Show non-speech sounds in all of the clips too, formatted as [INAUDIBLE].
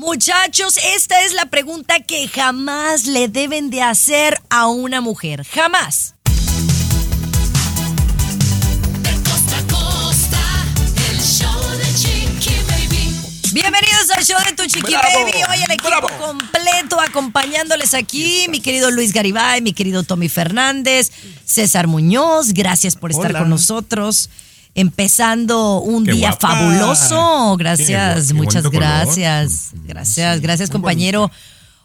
Muchachos, esta es la pregunta que jamás le deben de hacer a una mujer. Jamás. Bienvenidos al show de Tu Chiqui Baby. Hoy el equipo completo acompañándoles aquí. Mi querido Luis Garibay, mi querido Tommy Fernández, César Muñoz. Gracias por estar con nosotros. Empezando un día fabuloso. Gracias, muchas gracias. Gracias, gracias, compañero.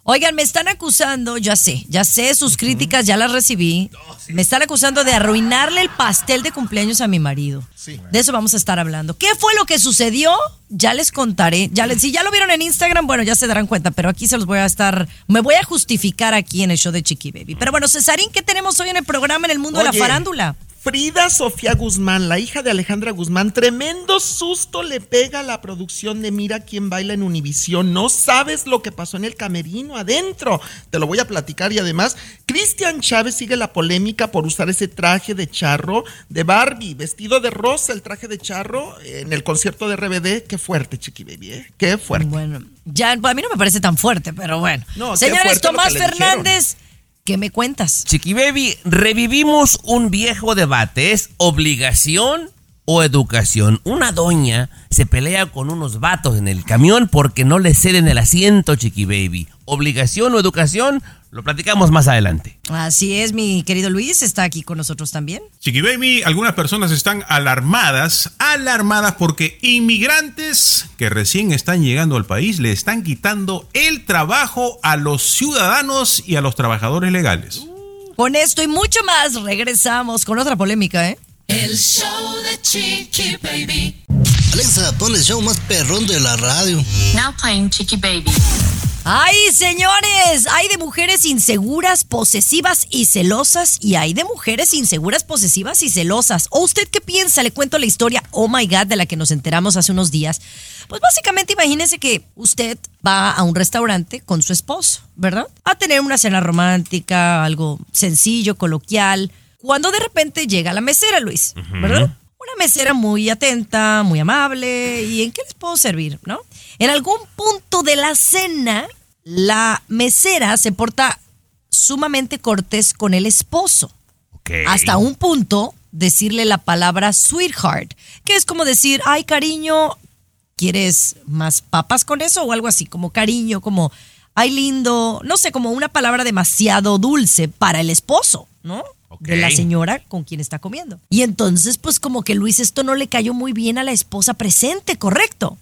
Oigan, me están acusando, ya sé, ya sé, sus críticas ya las recibí. Me están acusando de arruinarle el pastel de cumpleaños a mi marido. De eso vamos a estar hablando. ¿Qué fue lo que sucedió? Ya les contaré. Ya les, si ya lo vieron en Instagram, bueno, ya se darán cuenta, pero aquí se los voy a estar, me voy a justificar aquí en el show de Chiqui Baby. Pero bueno, Cesarín, ¿qué tenemos hoy en el programa en el mundo de la farándula? Frida Sofía Guzmán, la hija de Alejandra Guzmán, tremendo susto le pega a la producción de Mira quién baila en Univisión. No sabes lo que pasó en el camerino adentro. Te lo voy a platicar y además, Cristian Chávez sigue la polémica por usar ese traje de charro de Barbie, vestido de rosa, el traje de charro en el concierto de RBD. Qué fuerte, Chiqui Baby, ¿eh? Qué fuerte. Bueno, ya a mí no me parece tan fuerte, pero bueno. Señores, Tomás Fernández. ¿Qué me cuentas? Chiqui Baby, revivimos un viejo debate. ¿Es obligación o educación? Una doña se pelea con unos vatos en el camión porque no le ceden el asiento, Chiqui Baby. ¿Obligación o educación? Lo platicamos más adelante. Así es, mi querido Luis, está aquí con nosotros también. Chiqui Baby, algunas personas están alarmadas, alarmadas porque inmigrantes que recién están llegando al país le están quitando el trabajo a los ciudadanos y a los trabajadores legales. Con esto y mucho más regresamos con otra polémica, ¿eh? El show de Chiqui Baby. Alexa, pon el show más perrón de la radio. Now playing Chiqui Baby. ¡Ay, señores! Hay de mujeres inseguras, posesivas y celosas. Y hay de mujeres inseguras, posesivas y celosas. ¿O usted qué piensa? Le cuento la historia, oh my god, de la que nos enteramos hace unos días. Pues básicamente imagínese que usted va a un restaurante con su esposo, ¿verdad? A tener una cena romántica, algo sencillo, coloquial. Cuando de repente llega la mesera, Luis, ¿verdad? Una mesera muy atenta, muy amable. ¿Y en qué les puedo servir, no? En algún punto de la cena, la mesera se porta sumamente cortés con el esposo. Hasta un punto, decirle la palabra sweetheart, que es como decir, ay cariño, ¿quieres más papas con eso? O algo así, como cariño, como, ay lindo, no sé, como una palabra demasiado dulce para el esposo, ¿no? De la señora con quien está comiendo. Y entonces, pues como que Luis esto no le cayó muy bien a la esposa presente, ¿correcto?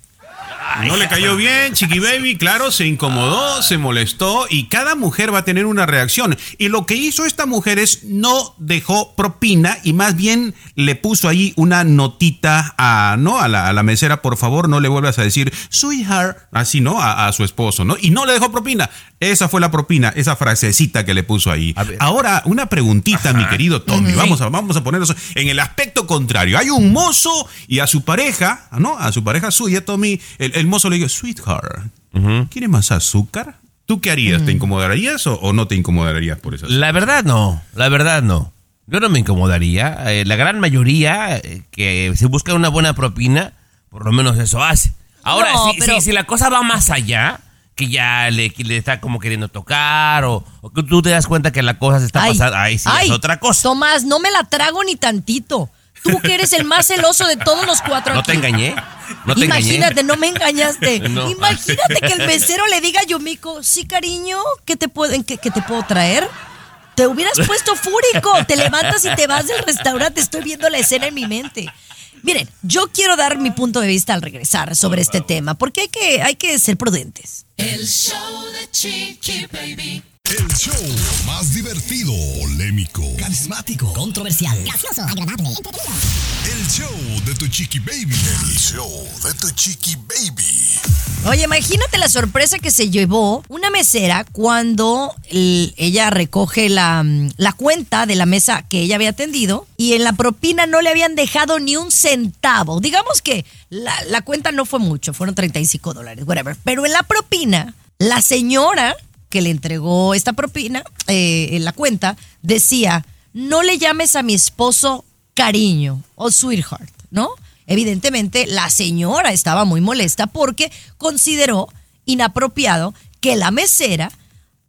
No le cayó bien, Chiqui Baby, claro, se incomodó, se molestó y cada mujer va a tener una reacción. Y lo que hizo esta mujer es no dejó propina y más bien le puso ahí una notita a, ¿no? a, la, a la mesera, por favor, no le vuelvas a decir sweetheart, así, ¿no? A, a, su esposo, ¿no? Y no le dejó propina. Esa fue la propina, esa frasecita que le puso ahí. Ahora, una preguntita, Ajá. mi querido Tommy. Vamos a, vamos a ponernos en el aspecto contrario. Hay un mozo y a su pareja, ¿no? A su pareja suya, Tommy, el, el mozo le dice, sweetheart, uh -huh. ¿quiere más azúcar? ¿Tú qué harías? ¿Te incomodarías o, o, no te incomodarías por eso? La verdad no, la verdad no. Yo no me incomodaría. Eh, la gran mayoría eh, que se busca una buena propina, por lo menos eso hace. Ahora, no, si, pero... si, si, la cosa va más allá, que ya le, le, está como queriendo tocar o, o, que tú te das cuenta que la cosa se está ay, pasando, ahí sí ay, es otra cosa. Tomás, no me la trago ni tantito. Tú que eres el más celoso de todos los cuatro. No aquí. te engañé. No te Imagínate, engañé. no me engañaste. [LAUGHS] no. Imagínate que el mesero le diga a Yumiko, sí, cariño, ¿qué te puedo, qué, qué te puedo traer? Te hubieras puesto fúrico. Te levantas y te vas del restaurante. Estoy viendo la escena en mi mente. Miren, yo quiero dar mi punto de vista al regresar sobre este tema, porque hay que, hay que ser prudentes. El show de Chiqui Baby. El show más divertido, polémico, carismático, controversial, gracioso, agradable. El show de tu chiqui baby. El show de tu chiqui baby. Oye, imagínate la sorpresa que se llevó una mesera cuando el, ella recoge la, la, cuenta de la mesa que ella había atendido y en la propina no le habían dejado ni un centavo. Digamos que la cuenta no fue mucho, fueron 35 dólares, whatever. Pero en la propina, la señora que le entregó esta propina eh, en la cuenta decía, no le llames a mi esposo cariño o sweetheart, ¿no? Evidentemente la señora estaba muy molesta porque consideró inapropiado que la mesera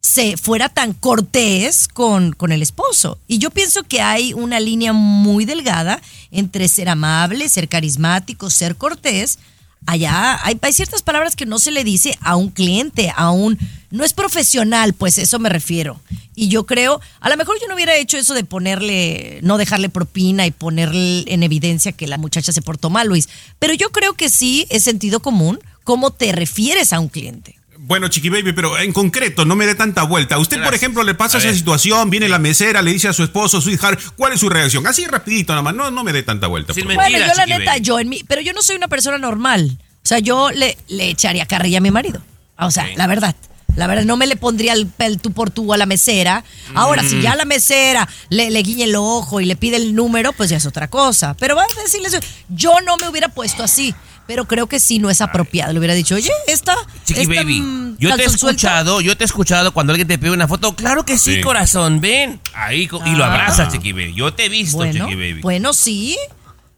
se fuera tan cortés con, con, el esposo. Y yo pienso que hay una línea muy delgada entre ser amable, ser carismático, ser cortés. Allá hay, hay, ciertas palabras que no se le dice a un cliente, a un... No es profesional, pues eso me refiero. Y yo creo, a lo mejor yo no hubiera hecho eso de ponerle, no dejarle propina y ponerle en evidencia que la muchacha se portó mal, Luis. Pero yo creo que sí es sentido común cómo te refieres a un cliente. Bueno, Chiqui Baby, pero en concreto, no me dé tanta vuelta. Usted, Gracias. por ejemplo, le pasa a esa ver. situación, viene la mesera, le dice a su esposo, su hija, ¿cuál es su reacción? Así rapidito, nada más, no, no me dé tanta vuelta. Sin bueno, yo la neta, Baby. yo en mi, pero yo no soy una persona normal. O sea, yo le, le echaría carrilla a mi marido. O sea, sí. la verdad. La verdad, no me le pondría el, el, tú por tú a la mesera. Ahora, mm. si ya la mesera le, le, guiñe el ojo y le pide el número, pues ya es otra cosa. Pero va a decirles, yo no me hubiera puesto así pero creo que sí no es apropiado. Le hubiera dicho, oye, esta. Chiqui esta, baby, mm, yo te he escuchado, yo te he escuchado cuando alguien te pide una foto. Claro que sí, sí. corazón, ven. Ahí ah. y lo abrazas, Chiqui baby. Yo te he visto, bueno, Chiqui baby. Bueno, sí.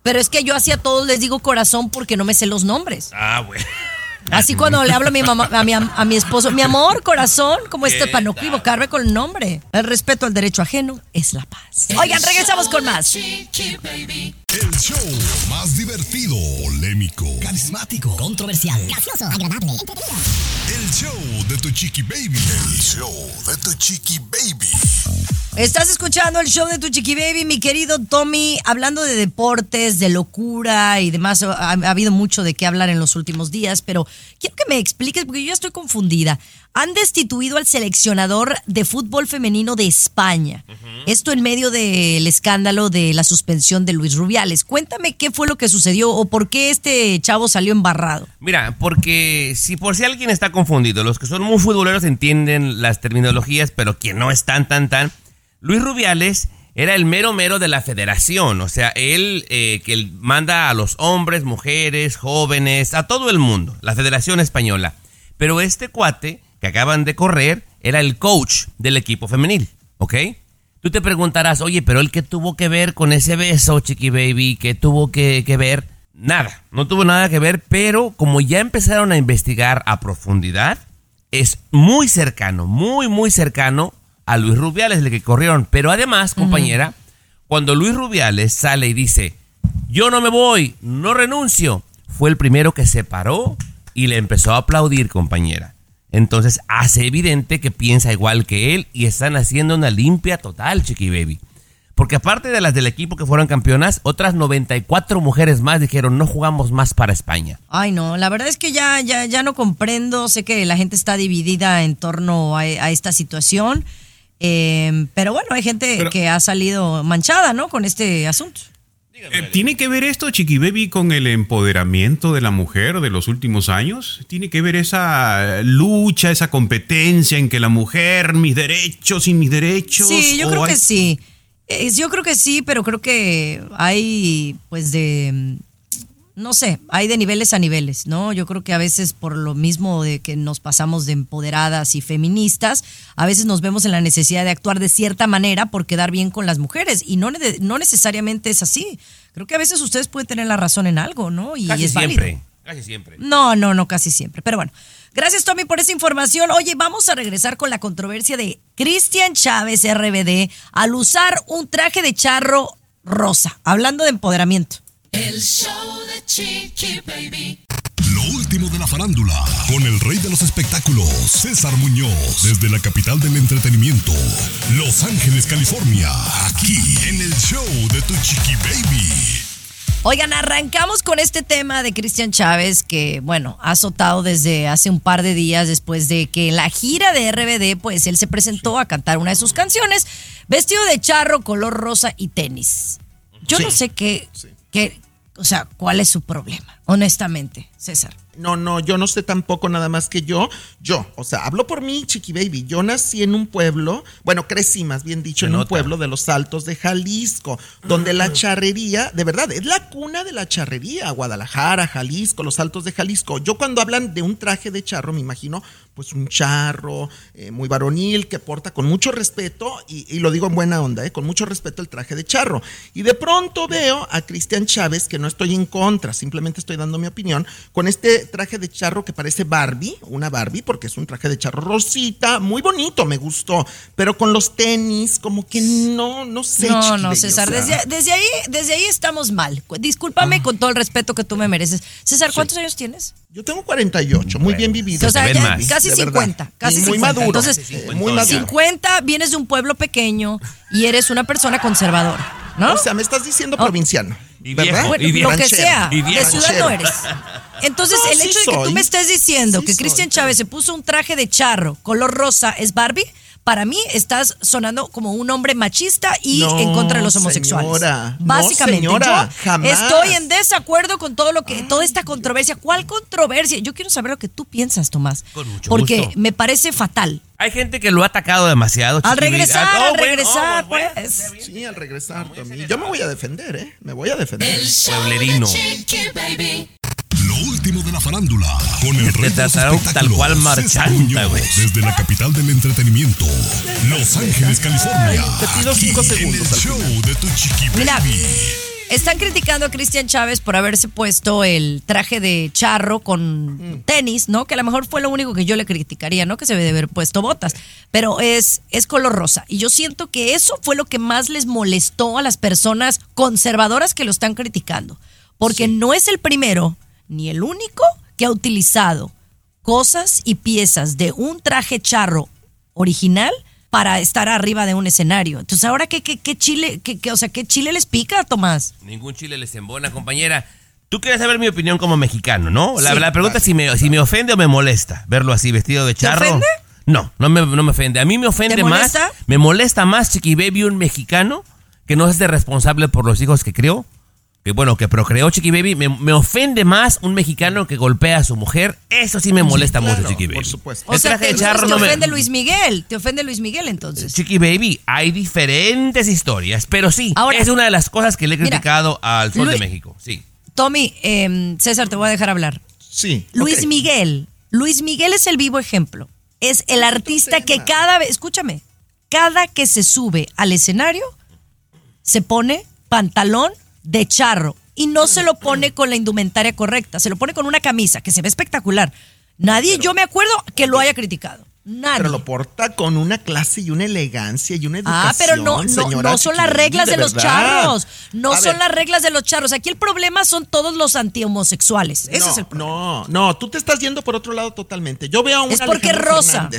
Pero es que yo así a todos les digo corazón porque no me sé los nombres. Ah, bueno. Así cuando le hablo a mi mamá, a mi, a mi esposo, mi amor, corazón, ¿cómo estás? Para no equivocarme con el nombre. El respeto al derecho ajeno es la paz. Oigan, regresamos con más. El show más divertido, polémico, carismático, controversial, gracioso, agradable. El show de tu chiqui baby. El show de tu chiqui baby. Estás escuchando el show de tu chiqui baby, mi querido Tommy, hablando de deportes, de locura y demás. Ha, ha, habido mucho de qué hablar en los últimos días, pero quiero que me expliques porque yo ya estoy confundida. Han destituido al seleccionador de fútbol femenino de España. Uh -huh. Esto en medio del escándalo de la suspensión de Luis Rubiales. Cuéntame qué fue lo que sucedió o por qué este chavo salió embarrado. Mira, porque si por si alguien está confundido, los que son muy futboleros entienden las terminologías, pero quien no es tan, tan, tan Luis Rubiales era el mero mero de la federación, o sea, él eh, que manda a los hombres, mujeres, jóvenes, a todo el mundo, la Federación Española. Pero este cuate que acaban de correr era el coach del equipo femenil, ¿ok? Tú te preguntarás, oye, pero él qué tuvo que ver con ese beso, Chiqui Baby, ¿qué tuvo que, que ver? Nada, no tuvo nada que ver, pero como ya empezaron a investigar a profundidad, es muy cercano, muy, muy cercano a Luis Rubiales, el que corrieron. Pero además, compañera, uh -huh. cuando Luis Rubiales sale y dice, yo no me voy, no renuncio, fue el primero que se paró y le empezó a aplaudir, compañera. Entonces hace evidente que piensa igual que él y están haciendo una limpia total, Chiqui Baby. Porque aparte de las del equipo que fueron campeonas, otras 94 mujeres más dijeron no jugamos más para España. Ay, no, la verdad es que ya, ya, ya no comprendo. Sé que la gente está dividida en torno a, a esta situación. Eh, pero bueno, hay gente pero, que ha salido manchada, ¿no? Con este asunto. Eh, ¿Tiene que ver esto, Chiqui Baby, con el empoderamiento de la mujer de los últimos años? ¿Tiene que ver esa lucha, esa competencia en que la mujer, mis derechos y mis derechos? Sí, yo creo hay... que sí. Eh, yo creo que sí, pero creo que hay, pues, de no sé, hay de niveles a niveles, ¿no? Yo creo que a veces por lo mismo de que nos pasamos de empoderadas y feministas, a veces nos vemos en la necesidad de actuar de cierta manera por quedar bien con las mujeres y no, no necesariamente es así. Creo que a veces ustedes pueden tener la razón en algo, ¿no? Y casi es siempre, válido. casi siempre. No, no, no, casi siempre. Pero bueno, gracias Tommy por esa información. Oye, vamos a regresar con la controversia de Cristian Chávez RBD al usar un traje de charro rosa, hablando de empoderamiento. El show de Chiqui Baby. Lo último de la farándula, con el rey de los espectáculos, César Muñoz, desde la capital del entretenimiento, Los Ángeles, California, aquí en el show de Tu Chiqui Baby. Oigan, arrancamos con este tema de Cristian Chávez que, bueno, ha azotado desde hace un par de días después de que en la gira de RBD, pues él se presentó a cantar una de sus canciones, vestido de charro, color rosa y tenis. Yo sí. no sé qué, sí. qué, o sea, ¿cuál es su problema? Honestamente, César. No, no, yo no sé tampoco nada más que yo. Yo, o sea, hablo por mí, Chiqui Baby. Yo nací en un pueblo, bueno, crecí más bien dicho, Se en nota. un pueblo de los Altos de Jalisco, donde la charrería, de verdad, es la cuna de la charrería. Guadalajara, Jalisco, los Altos de Jalisco. Yo cuando hablan de un traje de charro, me imagino, pues un charro eh, muy varonil que porta con mucho respeto, y, y lo digo en buena onda, eh, con mucho respeto el traje de charro. Y de pronto veo a Cristian Chávez, que no estoy en contra, simplemente estoy estoy dando mi opinión, con este traje de charro que parece Barbie, una Barbie, porque es un traje de charro rosita, muy bonito, me gustó, pero con los tenis, como que no, no sé. No, no, César, desde, desde, ahí, desde ahí estamos mal. Discúlpame ah. con todo el respeto que tú me mereces. César, ¿cuántos años tienes? Yo tengo 48, muy bien vivido. O sea, casi 50, casi muy maduro. Entonces, muy maduro. 50 vienes de un pueblo pequeño y eres una persona conservadora, ¿no? O sea, me estás diciendo oh. provinciano. Y lo que sea, de ciudad no eres. Entonces, el hecho de que tú me estés diciendo que Cristian Chávez se puso un traje de charro color rosa es Barbie, para mí estás sonando como un hombre machista y en contra de los homosexuales. Señora, Básicamente, no, señora, jamás. estoy en desacuerdo con todo lo que, toda esta controversia. ¿Cuál controversia? Yo quiero saber lo que tú piensas, Tomás. Con mucho porque me parece fatal. Hay gente que lo ha atacado demasiado. Al regresar, al oh, regresar, pues. Sí, al regresar, Yo me voy a defender, ¿eh? Me voy a defender. Pueblerino último de la farándula. Con el rey de tal cual marchanta, güey. Desde la capital del entretenimiento, Los Ángeles, California. te pido cinco segundos. El show de tu chiqui Mira, están criticando a Cristian Chávez por haberse puesto el traje de charro con mm. tenis, ¿no? Que a lo mejor fue lo único que yo le criticaría, ¿no? Que se debe haber puesto botas. Pero es, es color rosa. Y yo siento que eso fue lo que más les molestó a las personas conservadoras que lo están criticando. Porque no es el primero ni el único que ha utilizado cosas y piezas de un traje charro original para estar arriba de un escenario. Entonces, ahora qué, qué, qué chile, qué, o sea, qué chile les pica, Tomás. Ningún chile les embona, compañera. Tú quieres saber mi opinión como mexicano, ¿no? La, pregunta es si me, si me ofende o me molesta verlo así vestido de charro. ¿Te ofende? No, no me, no me ofende. A mí me ofende más. Me molesta más, Chiqui Baby, un mexicano que no es de responsable por los hijos que crió que bueno, que procreó Chiqui Baby, me, ofende más un mexicano que golpea a su mujer. Eso sí me molesta mucho, Chiqui Baby. Por supuesto. O sea, te, te ofende Luis Miguel. Te ofende Luis Miguel entonces. Chiqui Baby, hay diferentes historias, pero sí, es una de las cosas que le he criticado al Sol de México. Sí. Tommy, em, César, te voy a dejar hablar. Sí. Luis Miguel. Luis Miguel es el vivo ejemplo. Es el artista que cada vez, escúchame, cada que se sube al escenario, se pone pantalón de charro y no se lo pone con la indumentaria correcta, se lo pone con una camisa que se ve espectacular. Nadie, yo me acuerdo, que lo haya criticado. Nadie. Pero lo porta con una clase y una elegancia y una educación. Ah, pero no, no, son las reglas de, los charros. No son las reglas de los charros. Aquí el problema son todos los antihomosexuales. Ese es el problema. No, no, tú te estás yendo por otro lado totalmente. Yo veo a un Es porque Rosa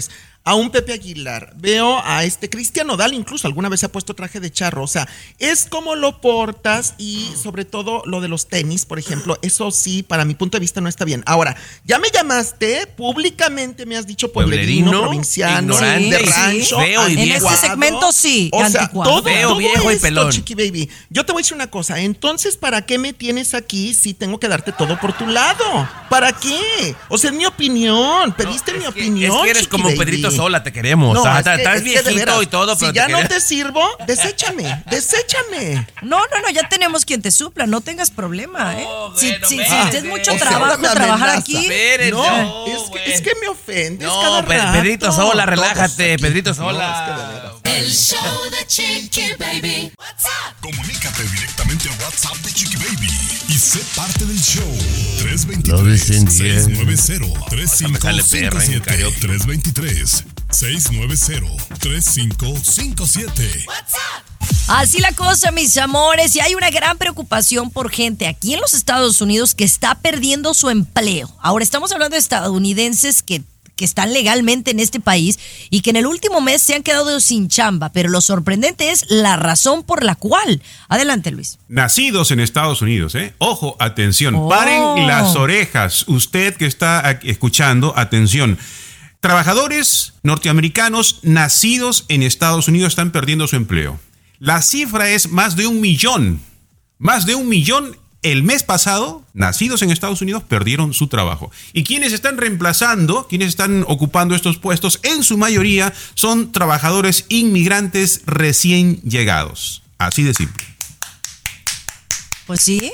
a un Pepe Aguilar, veo a este Cristian Nodal, incluso alguna vez se ha puesto traje de charro, o sea, es como lo portas y sobre todo lo de los tenis, por ejemplo, eso sí, para mi punto de vista no está bien. Ahora, ya me llamaste, públicamente me has dicho pueblerino, provinciano, de rancho, veo y en este segmento sí, o sea, todo, veo viejo y pelón. Chiqui baby. Yo te voy a decir una cosa, entonces, ¿para qué me tienes aquí si tengo que darte todo por tu lado? ¿Para qué? O sea, es mi opinión, pediste mi opinión. Es que eres como Pedrito sola, te queremos. No, estás, viejito y todo, pero. Si ya no te sirvo, deséchame, deséchame. No, no, no, ya tenemos quien te supla, no tengas problema, ¿eh? si, si, es mucho trabajo trabajar aquí. no, es, que, es, que, me ofendes. No, Pedrito sola, relájate, Pedrito sola. El show de Chiqui Baby. WhatsApp. Comunícate directamente a WhatsApp de Chiqui Baby y sé parte del show. 323-690-3557. 323-690-3557. Así la cosa, mis amores, y hay una gran preocupación por gente aquí en los Estados Unidos que está perdiendo su empleo. Ahora estamos hablando de estadounidenses que que están legalmente en este país y que en el último mes se han quedado sin chamba. Pero lo sorprendente es la razón por la cual. Adelante, Luis. Nacidos en Estados Unidos, ¿eh? Ojo, atención, oh. paren las orejas. Usted que está escuchando, atención. Trabajadores norteamericanos nacidos en Estados Unidos están perdiendo su empleo. La cifra es más de un millón. Más de un millón el mes pasado, nacidos en Estados Unidos, perdieron su trabajo. Y quienes están reemplazando, quienes están ocupando estos puestos, en su mayoría son trabajadores inmigrantes recién llegados. Así de simple. Pues sí.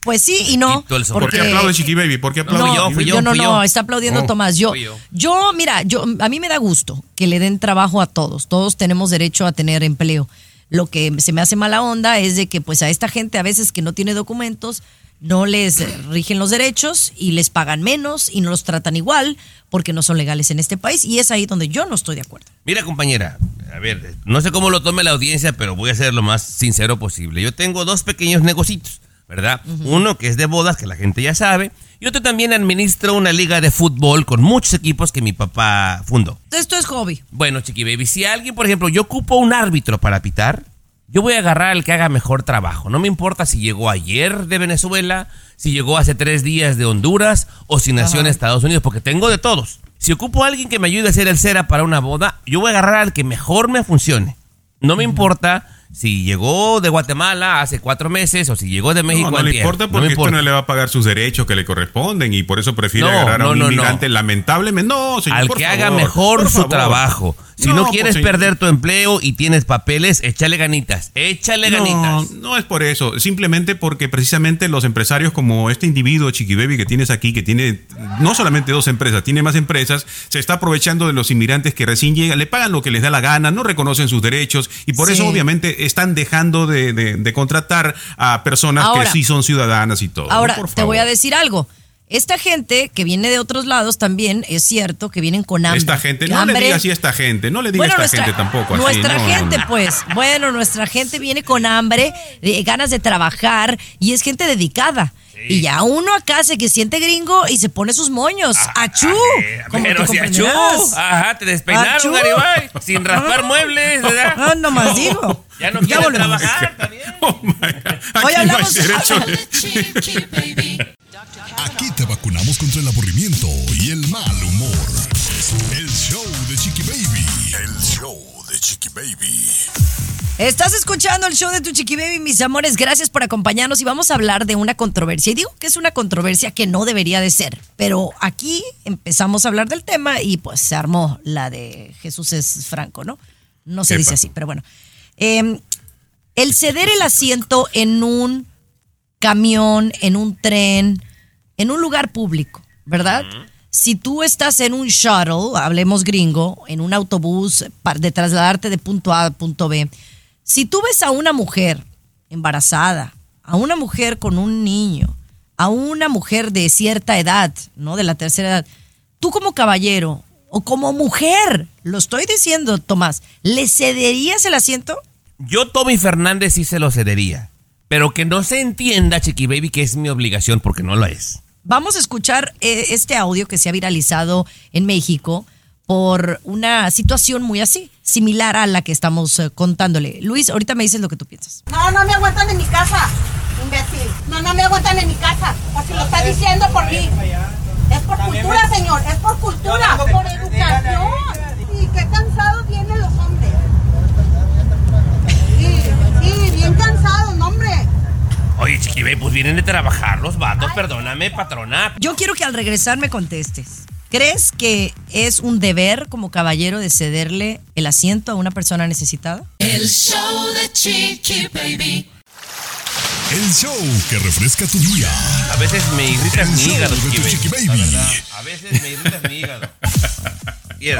Pues sí y no. ¿Por qué aplaude Chiqui Baby? ¿Por qué aplaude no, yo, yo, no, no, está aplaudiendo oh, Tomás. Yo, yo, mira, yo, a mí me da gusto que le den trabajo a todos. Todos tenemos derecho a tener empleo. Lo que se me hace mala onda es de que pues a esta gente a veces que no tiene documentos no les rigen los derechos y les pagan menos y no los tratan igual porque no son legales en este país y es ahí donde yo no estoy de acuerdo. Mira, compañera, a ver, no sé cómo lo tome la audiencia, pero voy a ser lo más sincero posible. Yo tengo dos pequeños negocios, ¿verdad? Uno que es de bodas, que la gente ya sabe, y otro también administro una liga de fútbol con muchos equipos que mi papá fundó. Esto es hobby. Bueno, chiqui baby, si alguien, por ejemplo, yo ocupo un árbitro para pitar, yo voy a agarrar al que haga mejor trabajo. No me importa si llegó ayer de Venezuela, si llegó hace tres días de Honduras o si nació en Estados Unidos, porque tengo de todos. Si ocupo a alguien que me ayude a hacer el cera para una boda, yo voy a agarrar al que mejor me funcione. No me importa si llegó de Guatemala hace cuatro meses o si llegó de México No, no le importa No porque esto importa. no le va a pagar sus derechos que le corresponden y por eso prefiere No, agarrar a no, un no, no. inmigrante lamentablemente. No, señor, al por que haga mejor su favor. trabajo. Si no, No, pues, quieres perder tu empleo y tienes papeles, échale ganitas. Échale No, ganitas. no es por eso, simplemente porque precisamente los empresarios como este individuo Chiqui Baby que tienes aquí, que tiene no solamente dos empresas, tiene más empresas, se está aprovechando de los inmigrantes que recién llegan, le pagan lo que les da la gana, no reconocen sus derechos y por Sí. eso obviamente están dejando de, de- de contratar a personas Ahora- que sí son ciudadanas y todo. ¿no? Ahora, Por te voy a decir algo. Esta gente que viene de otros lados también es cierto que vienen con hambre. Esta gente, no le digas así a esta gente, no le digas Bueno, a esta nuestra, gente tampoco así. nuestra no, no, gente, no. pues, bueno, nuestra gente viene con hambre, de ganas de trabajar y es gente dedicada. Y ya uno acá se que siente gringo y se pone sus moños. ¡Achú! Como Pero tú si achú, ajá, te despeinaron, Achú. Garibay, sin raspar muebles, ¿verdad? Ah, nomás digo. Ya no volvemos. trabajar, bien. Oh my God. Aquí Hoy no hablamos-. Aquí te vacunamos contra el aburrimiento y el mal humor. El show de Chiqui Baby. El show de Chiqui Baby. Estás escuchando el show de tu chiqui baby, mis amores. Gracias por acompañarnos y vamos a hablar de una controversia. Y digo que es una controversia que no debería de ser, pero aquí empezamos a hablar del tema y pues se armó la de Jesús es Franco, ¿no? No se Epa. dice así, pero bueno. Eh, el ceder el asiento en un camión, en un tren, en un lugar público, ¿verdad? Si tú estás en un shuttle, hablemos gringo, en un autobús para de trasladarte de punto A a punto B, si tú ves a una mujer embarazada, a una mujer con un niño, a una mujer de cierta edad, ¿no? De la tercera edad, tú como caballero o como mujer, lo estoy diciendo, Tomás, ¿le cederías el asiento? Yo, Tommy Fernández, sí se lo cedería. Pero que no se entienda, Chiqui Baby, que es mi obligación, porque no lo es. Vamos a escuchar eh, este audio que se ha viralizado en México por una situación muy así, similar a la que estamos eh, contándole. Luis, ahorita me dices lo que tú piensas. No, no me aguantan en mi casa, imbécil. No, no me aguantan en mi casa. O si lo está diciendo por mí. Es por cultura, señor. Es por cultura. Por educación. Y qué cansados vienen los hombres. Sí, sí, bien cansados, no, hombre. Oye, Chiqui Baby, pues vienen de trabajar los vatos, perdóname, patrona. Yo quiero que al regresar me contestes. ¿Crees que es un deber como caballero de cederle el asiento a una persona necesitada? El show de Chiqui Baby. El show que refresca tu día. A veces me irritas mi hígado, Chiqui Chiqui Baby. Verdad, a veces me irritas mi hígado.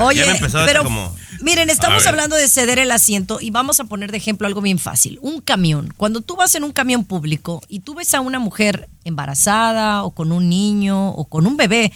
Oye, ya me empezó a pero como... miren, estamos hablando de ceder el asiento y vamos a poner de ejemplo algo bien fácil. Un camión. Cuando tú vas en un camión público y tú ves a una mujer embarazada o con un niño o con un bebé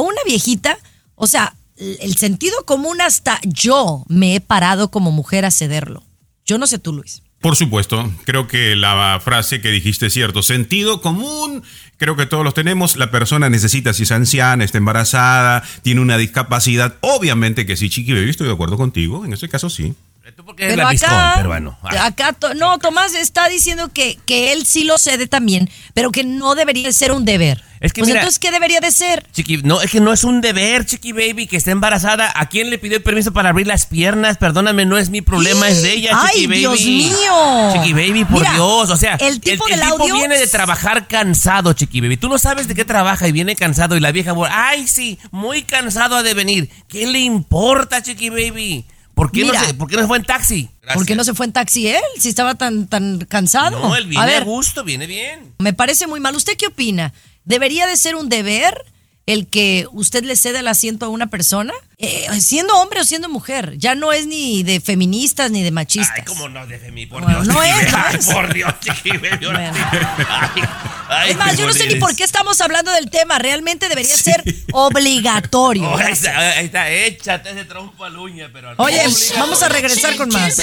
una viejita, o sea, el sentido común hasta yo me he parado como mujer a cederlo. Yo no sé tú, Luis. Por supuesto, creo que la frase que dijiste es cierto. Sentido común, creo que todos los tenemos. La persona necesita, si es anciana, está embarazada, tiene una discapacidad. Obviamente que sí, Chiqui Baby, estoy de acuerdo contigo. En este caso sí. Tú porque eres la peruano. Ah. acá no, Tomás está diciendo que, que él sí lo cede también, pero que no debería de ser un deber. Es que Pues mira- entonces, ¿qué debería de ser? Chiqui, no, es que no es un deber, Chiqui Baby, que esté embarazada. ¿A quién le pidió el permiso para abrir las piernas? Perdóname, no es mi problema, es de ella, ¡Ay, Chiqui Baby. Dios mío! Chiqui Baby, por Mira, Dios. O sea, el tipo del tipo audio- viene de trabajar cansado, Chiqui Baby. Tú no sabes de qué trabaja y viene cansado y la vieja, ay, sí, muy cansado ha de venir. ¿Qué le importa, Chiqui Baby? ¿Por qué, no se, ¿por qué no se fue en taxi? ¿Por qué no se fue en taxi él? Si estaba tan, tan cansado. No, él viene a a, ver, gusto, viene bien. me parece muy mal. ¿Usted qué opina? ¿Debería de ser un deber el que usted le cede el asiento a una persona, eh, siendo hombre o siendo mujer. Ya no es ni de feministas ni de machistas. Ay, cómo no, de femi, por Bueno, Dios. no es, no es. por Dios, Chiqui Baby, ahora Bueno. sí. Ay, ay, es más, yo no sé ni por qué estamos hablando del tema. Realmente debería ser obligatorio. Oh, ahí está, ahí está, échate ese trompo al uña, pero. Oye, obligado. vamos a regresar con más.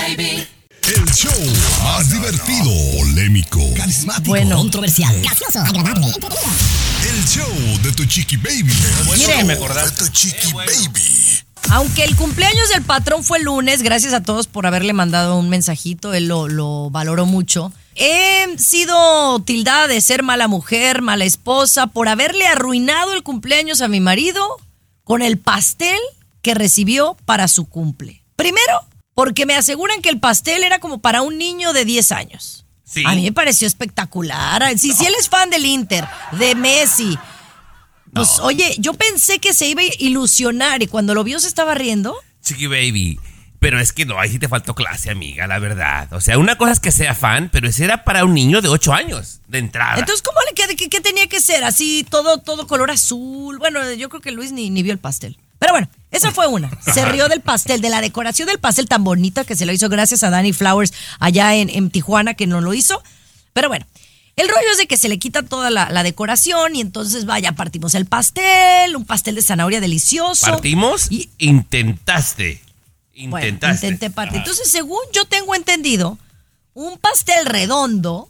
El show más divertido, polémico, Carismático, Bueno. controversial, gracioso, agradable, el show de tu chiqui baby. Miren. me acordaste. De tu chiqui baby. Aunque el cumpleaños del patrón fue el lunes, gracias a todos por haberle mandado un mensajito, él lo, lo valoró mucho. He sido tildada de ser mala mujer, mala esposa, por haberle arruinado el cumpleaños a mi marido con el pastel que recibió para su cumple. Primero, porque me aseguran que el pastel era como para un niño de 10 años. Sí. A mí me pareció espectacular. Si, si él es fan del Inter, de Messi, pues oye, yo pensé que se iba a ilusionar y cuando lo vio se estaba riendo. Chiqui Baby. Pero es que no, ahí sí te faltó clase, amiga, la verdad. O sea, una cosa es que sea fan, pero ese era para un niño de 8 años, de entrada. Entonces, ¿cómo le qué, qué- qué tenía que ser? Así, todo, todo color azul. Bueno, yo creo que Luis ni, ni vio el pastel. Pero bueno, esa fue una. Se rió del pastel, de la decoración del pastel tan bonita que se lo hizo gracias a Danny Flowers allá en, en Tijuana que nos lo hizo. Pero bueno, el rollo es de que se le quita toda la, la decoración y entonces vaya, partimos el pastel, un pastel de zanahoria delicioso. ¿Partimos? Y, Intentaste. Bueno, Intentaste. intenté partir. Entonces, según yo tengo entendido, un pastel redondo,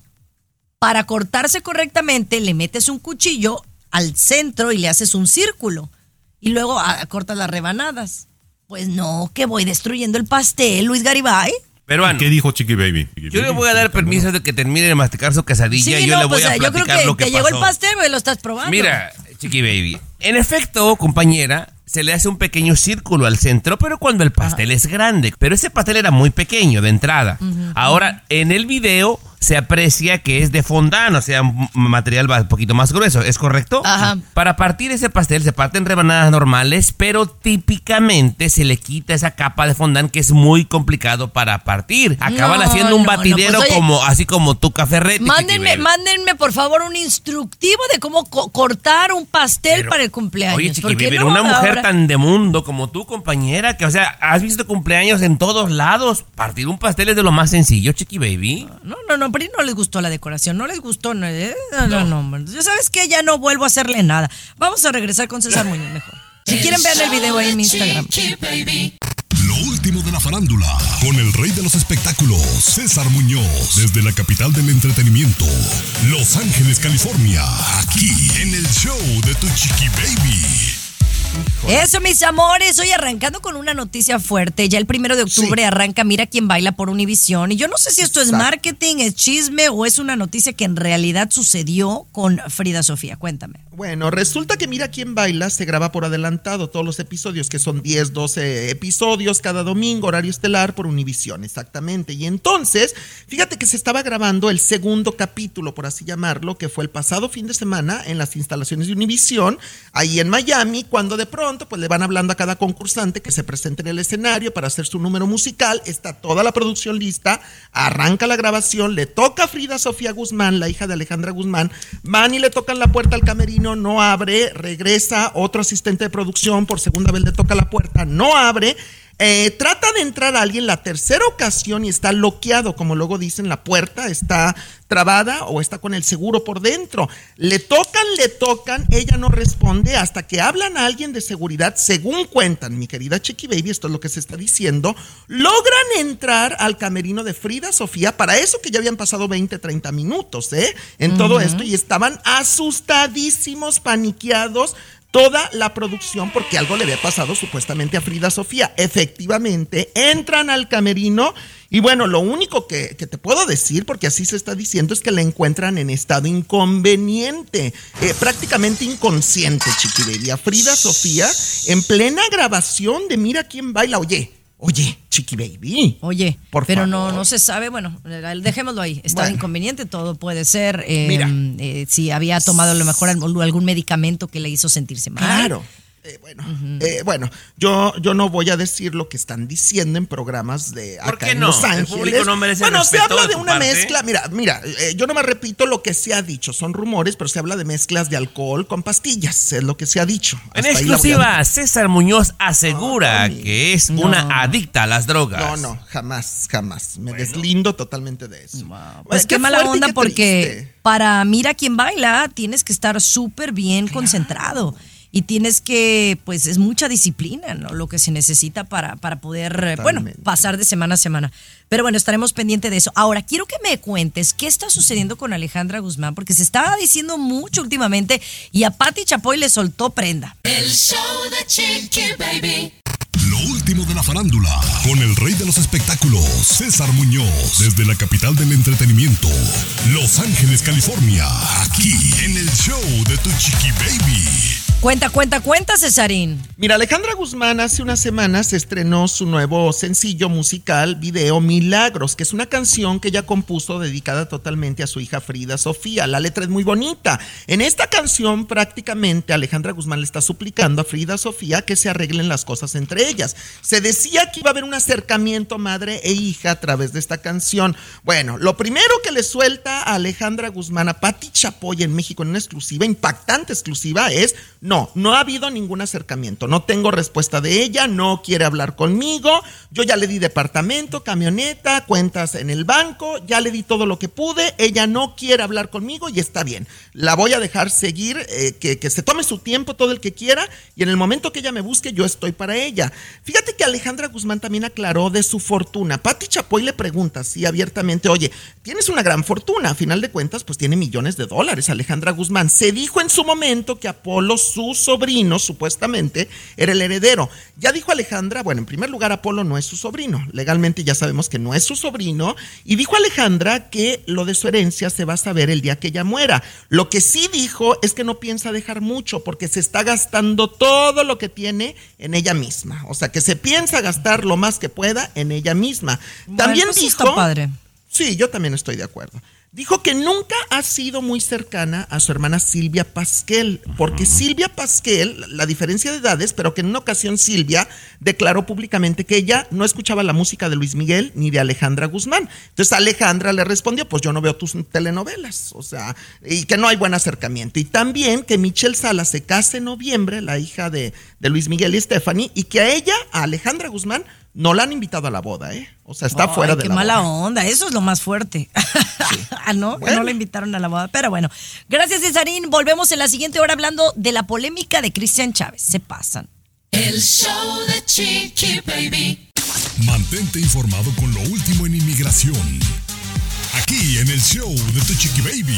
para cortarse correctamente, le metes un cuchillo al centro y le haces un círculo. Y luego ah, cortas las rebanadas. Pues no, que voy destruyendo el pastel, Luis Garibay. Peruano. ¿Qué dijo Chiqui Baby? Yo le voy a dar permiso de que termine de masticar su quesadilla Sí, y yo no, le voy pues a yo creo platicar que lo que te llegó el pastel, pues lo estás probando. Mira, Chiqui Baby. En efecto, compañera, se le hace un pequeño círculo al centro, pero cuando el pastel es grande. Pero ese pastel era muy pequeño de entrada. Ahora, en el video se aprecia que es de fondant, o sea, un material un poquito más grueso, ¿es correcto? Ajá. Para partir ese pastel se parten rebanadas normales, pero típicamente se le quita esa capa de fondant que es muy complicado para partir. Acaban No, haciendo un no, no, batidero pues, oye, como así como tu café. Mándenme, mándenme por favor un instructivo de cómo co- cortar un pastel Pero, para el cumpleaños. Oye, una mujer Tan de mundo como tú, compañera, que, o sea, has visto cumpleaños en todos lados. Partir un pastel es de lo más sencillo, Chiqui Baby. No, no, no, pero no les gustó la decoración, no les gustó. No, eh, no, no. Ya sabes que ya no vuelvo a hacerle nada. Vamos a regresar con César Muñoz mejor. Si quieren vean el video ahí en mi Instagram. Lo último de la farándula, con el rey de los espectáculos, César Muñoz, desde la capital del entretenimiento, Los Ángeles, California, aquí en el show de tu chiqui baby. Eso, mis amores, hoy arrancando con una noticia fuerte. Ya el primero de octubre Sí. arranca Mira quién baila por Univisión. Y yo no sé si esto es marketing, es chisme o es una noticia que en realidad sucedió con Frida Sofía. Cuéntame. Bueno, resulta que Mira quién baila se graba por adelantado todos los episodios, que son 10, 12 episodios cada domingo, horario estelar por Univisión, exactamente. Y entonces, fíjate que se estaba grabando el segundo capítulo, por así llamarlo, que fue el pasado fin de semana en las instalaciones de Univisión, ahí en Miami, cuando de pronto pues le van hablando a cada concursante que se presente en el escenario para hacer su número musical, está toda la producción lista, arranca la grabación, le toca a Frida Sofía Guzmán, la hija de Alejandra Guzmán, van y le tocan la puerta al camerino, no abre, regresa otro asistente de producción, por segunda vez le toca la puerta, no abre. Eh, trata de entrar alguien la tercera ocasión y está bloqueado, como luego dicen, la puerta está trabada o está con el seguro por dentro. Le tocan, le tocan, ella no responde hasta que hablan a alguien de seguridad, según cuentan, mi querida Chiqui Baby, esto es lo que se está diciendo, logran entrar al camerino de Frida Sofía, para eso que ya habían pasado 20, 30 minutos, ¿eh? En todo esto y estaban asustadísimos, paniqueados toda la producción porque algo le había pasado supuestamente a Frida Sofía. Efectivamente, entran al camerino y bueno, lo único que, te puedo decir, porque así se está diciendo, es que la encuentran en estado inconveniente, eh, prácticamente inconsciente, Chiqui Baby. A Frida Sofía en plena grabación de Mira quién baila. Oye, oye, Chiqui Baby. Oye, Por pero no, favor. no se sabe, bueno, dejémoslo ahí. Está Bueno. inconveniente, todo puede ser. eh, Mira. eh, si había tomado a lo mejor algún medicamento que le hizo sentirse mal. Claro. Eh, bueno, eh, bueno, yo, yo no voy a decir lo que están diciendo en programas de ¿Por acá qué en no? Los El Ángeles. público no merece bueno, se habla de una parte. mezcla. Mira, mira, eh, yo no me repito lo que se ha dicho. Son rumores, pero se habla de mezclas de alcohol con pastillas. Es lo que se ha dicho. En Hasta a exclusiva, César Muñoz asegura No, que es no. una adicta a las drogas. No, no, jamás, jamás. Me deslindo totalmente de eso. Pues Qué qué mala onda qué porque para Mira quién baila tienes que estar súper bien concentrado y tienes que, pues es mucha disciplina, ¿no? Lo que se necesita para, para poder, eh, bueno, pasar de semana a semana. Pero bueno, estaremos pendientes de eso. Ahora, quiero que me cuentes qué está sucediendo con Alejandra Guzmán, porque se estaba diciendo mucho últimamente y a Patti Chapoy le soltó prenda. El show de Chiqui Baby. Lo último de la farándula, con el rey de los espectáculos, César Muñoz, desde la capital del entretenimiento, Los Ángeles, California, aquí en el show de Tu Chiqui Baby. Cuenta, cuenta, cuenta, Cesarín. Mira, Alejandra Guzmán hace unas semanas estrenó su nuevo sencillo musical, video Milagros, que es una canción que ella compuso dedicada totalmente a su hija Frida Sofía. La letra es muy bonita. En esta canción prácticamente Alejandra Guzmán le está suplicando a Frida Sofía que se arreglen las cosas entre ellas. Se decía que iba a haber un acercamiento madre e hija a través de esta canción. Bueno, lo primero que le suelta a Alejandra Guzmán a Patti Chapoy en México en una exclusiva, impactante exclusiva, es no, no ha habido ningún acercamiento. No tengo respuesta de ella, no quiere hablar conmigo. Yo ya le di departamento, camioneta, cuentas en el banco, ya le di todo lo que pude. Ella no quiere hablar conmigo y está bien. La voy a dejar seguir, eh, que, que se tome su tiempo todo el que quiera y en el momento que ella me busque, yo estoy para ella. Fíjate que Alejandra Guzmán también aclaró de su fortuna. Patti Chapoy le pregunta así abiertamente, oye, tienes una gran fortuna, a final de cuentas, pues tiene millones de dólares. Alejandra Guzmán se dijo en su momento que Apolo, su sobrino, supuestamente, era el heredero. Ya dijo Alejandra, bueno, en primer lugar, Apolo no es su sobrino. Legalmente ya sabemos que no es su sobrino. Y dijo Alejandra que lo de su herencia se va a saber el día que ella muera. Lo que sí dijo es que no piensa dejar mucho porque se está gastando todo lo que tiene en ella misma. O sea, que se piensa gastar lo más que pueda en ella misma. También Bueno, dijo... está padre. Sí, yo también estoy de acuerdo. Dijo que nunca ha sido muy cercana a su hermana Silvia Pasquel, porque Silvia Pasquel, la diferencia de edades, pero que en una ocasión Silvia declaró públicamente que ella no escuchaba la música de Luis Miguel ni de Alejandra Guzmán. Entonces Alejandra le respondió, pues yo no veo tus telenovelas, o sea, y que no hay buen acercamiento. Y también que Michelle Sala se case en noviembre, la hija de, de Luis Miguel y Stephanie, y que a ella, a Alejandra Guzmán, no la han invitado a la boda, ¿eh? O sea, está Ay, fuera de qué la mala boda. onda, eso es lo más fuerte. [LAUGHS] Ah, ¿No? Bueno. no le invitaron a la boda. Pero bueno, gracias Cesarín. Volvemos en la siguiente hora hablando de la polémica de Cristian Chávez. Se pasan. El show de Chiqui Baby. Mantente informado con lo último en inmigración. Aquí en el show de Tu Chiqui Baby.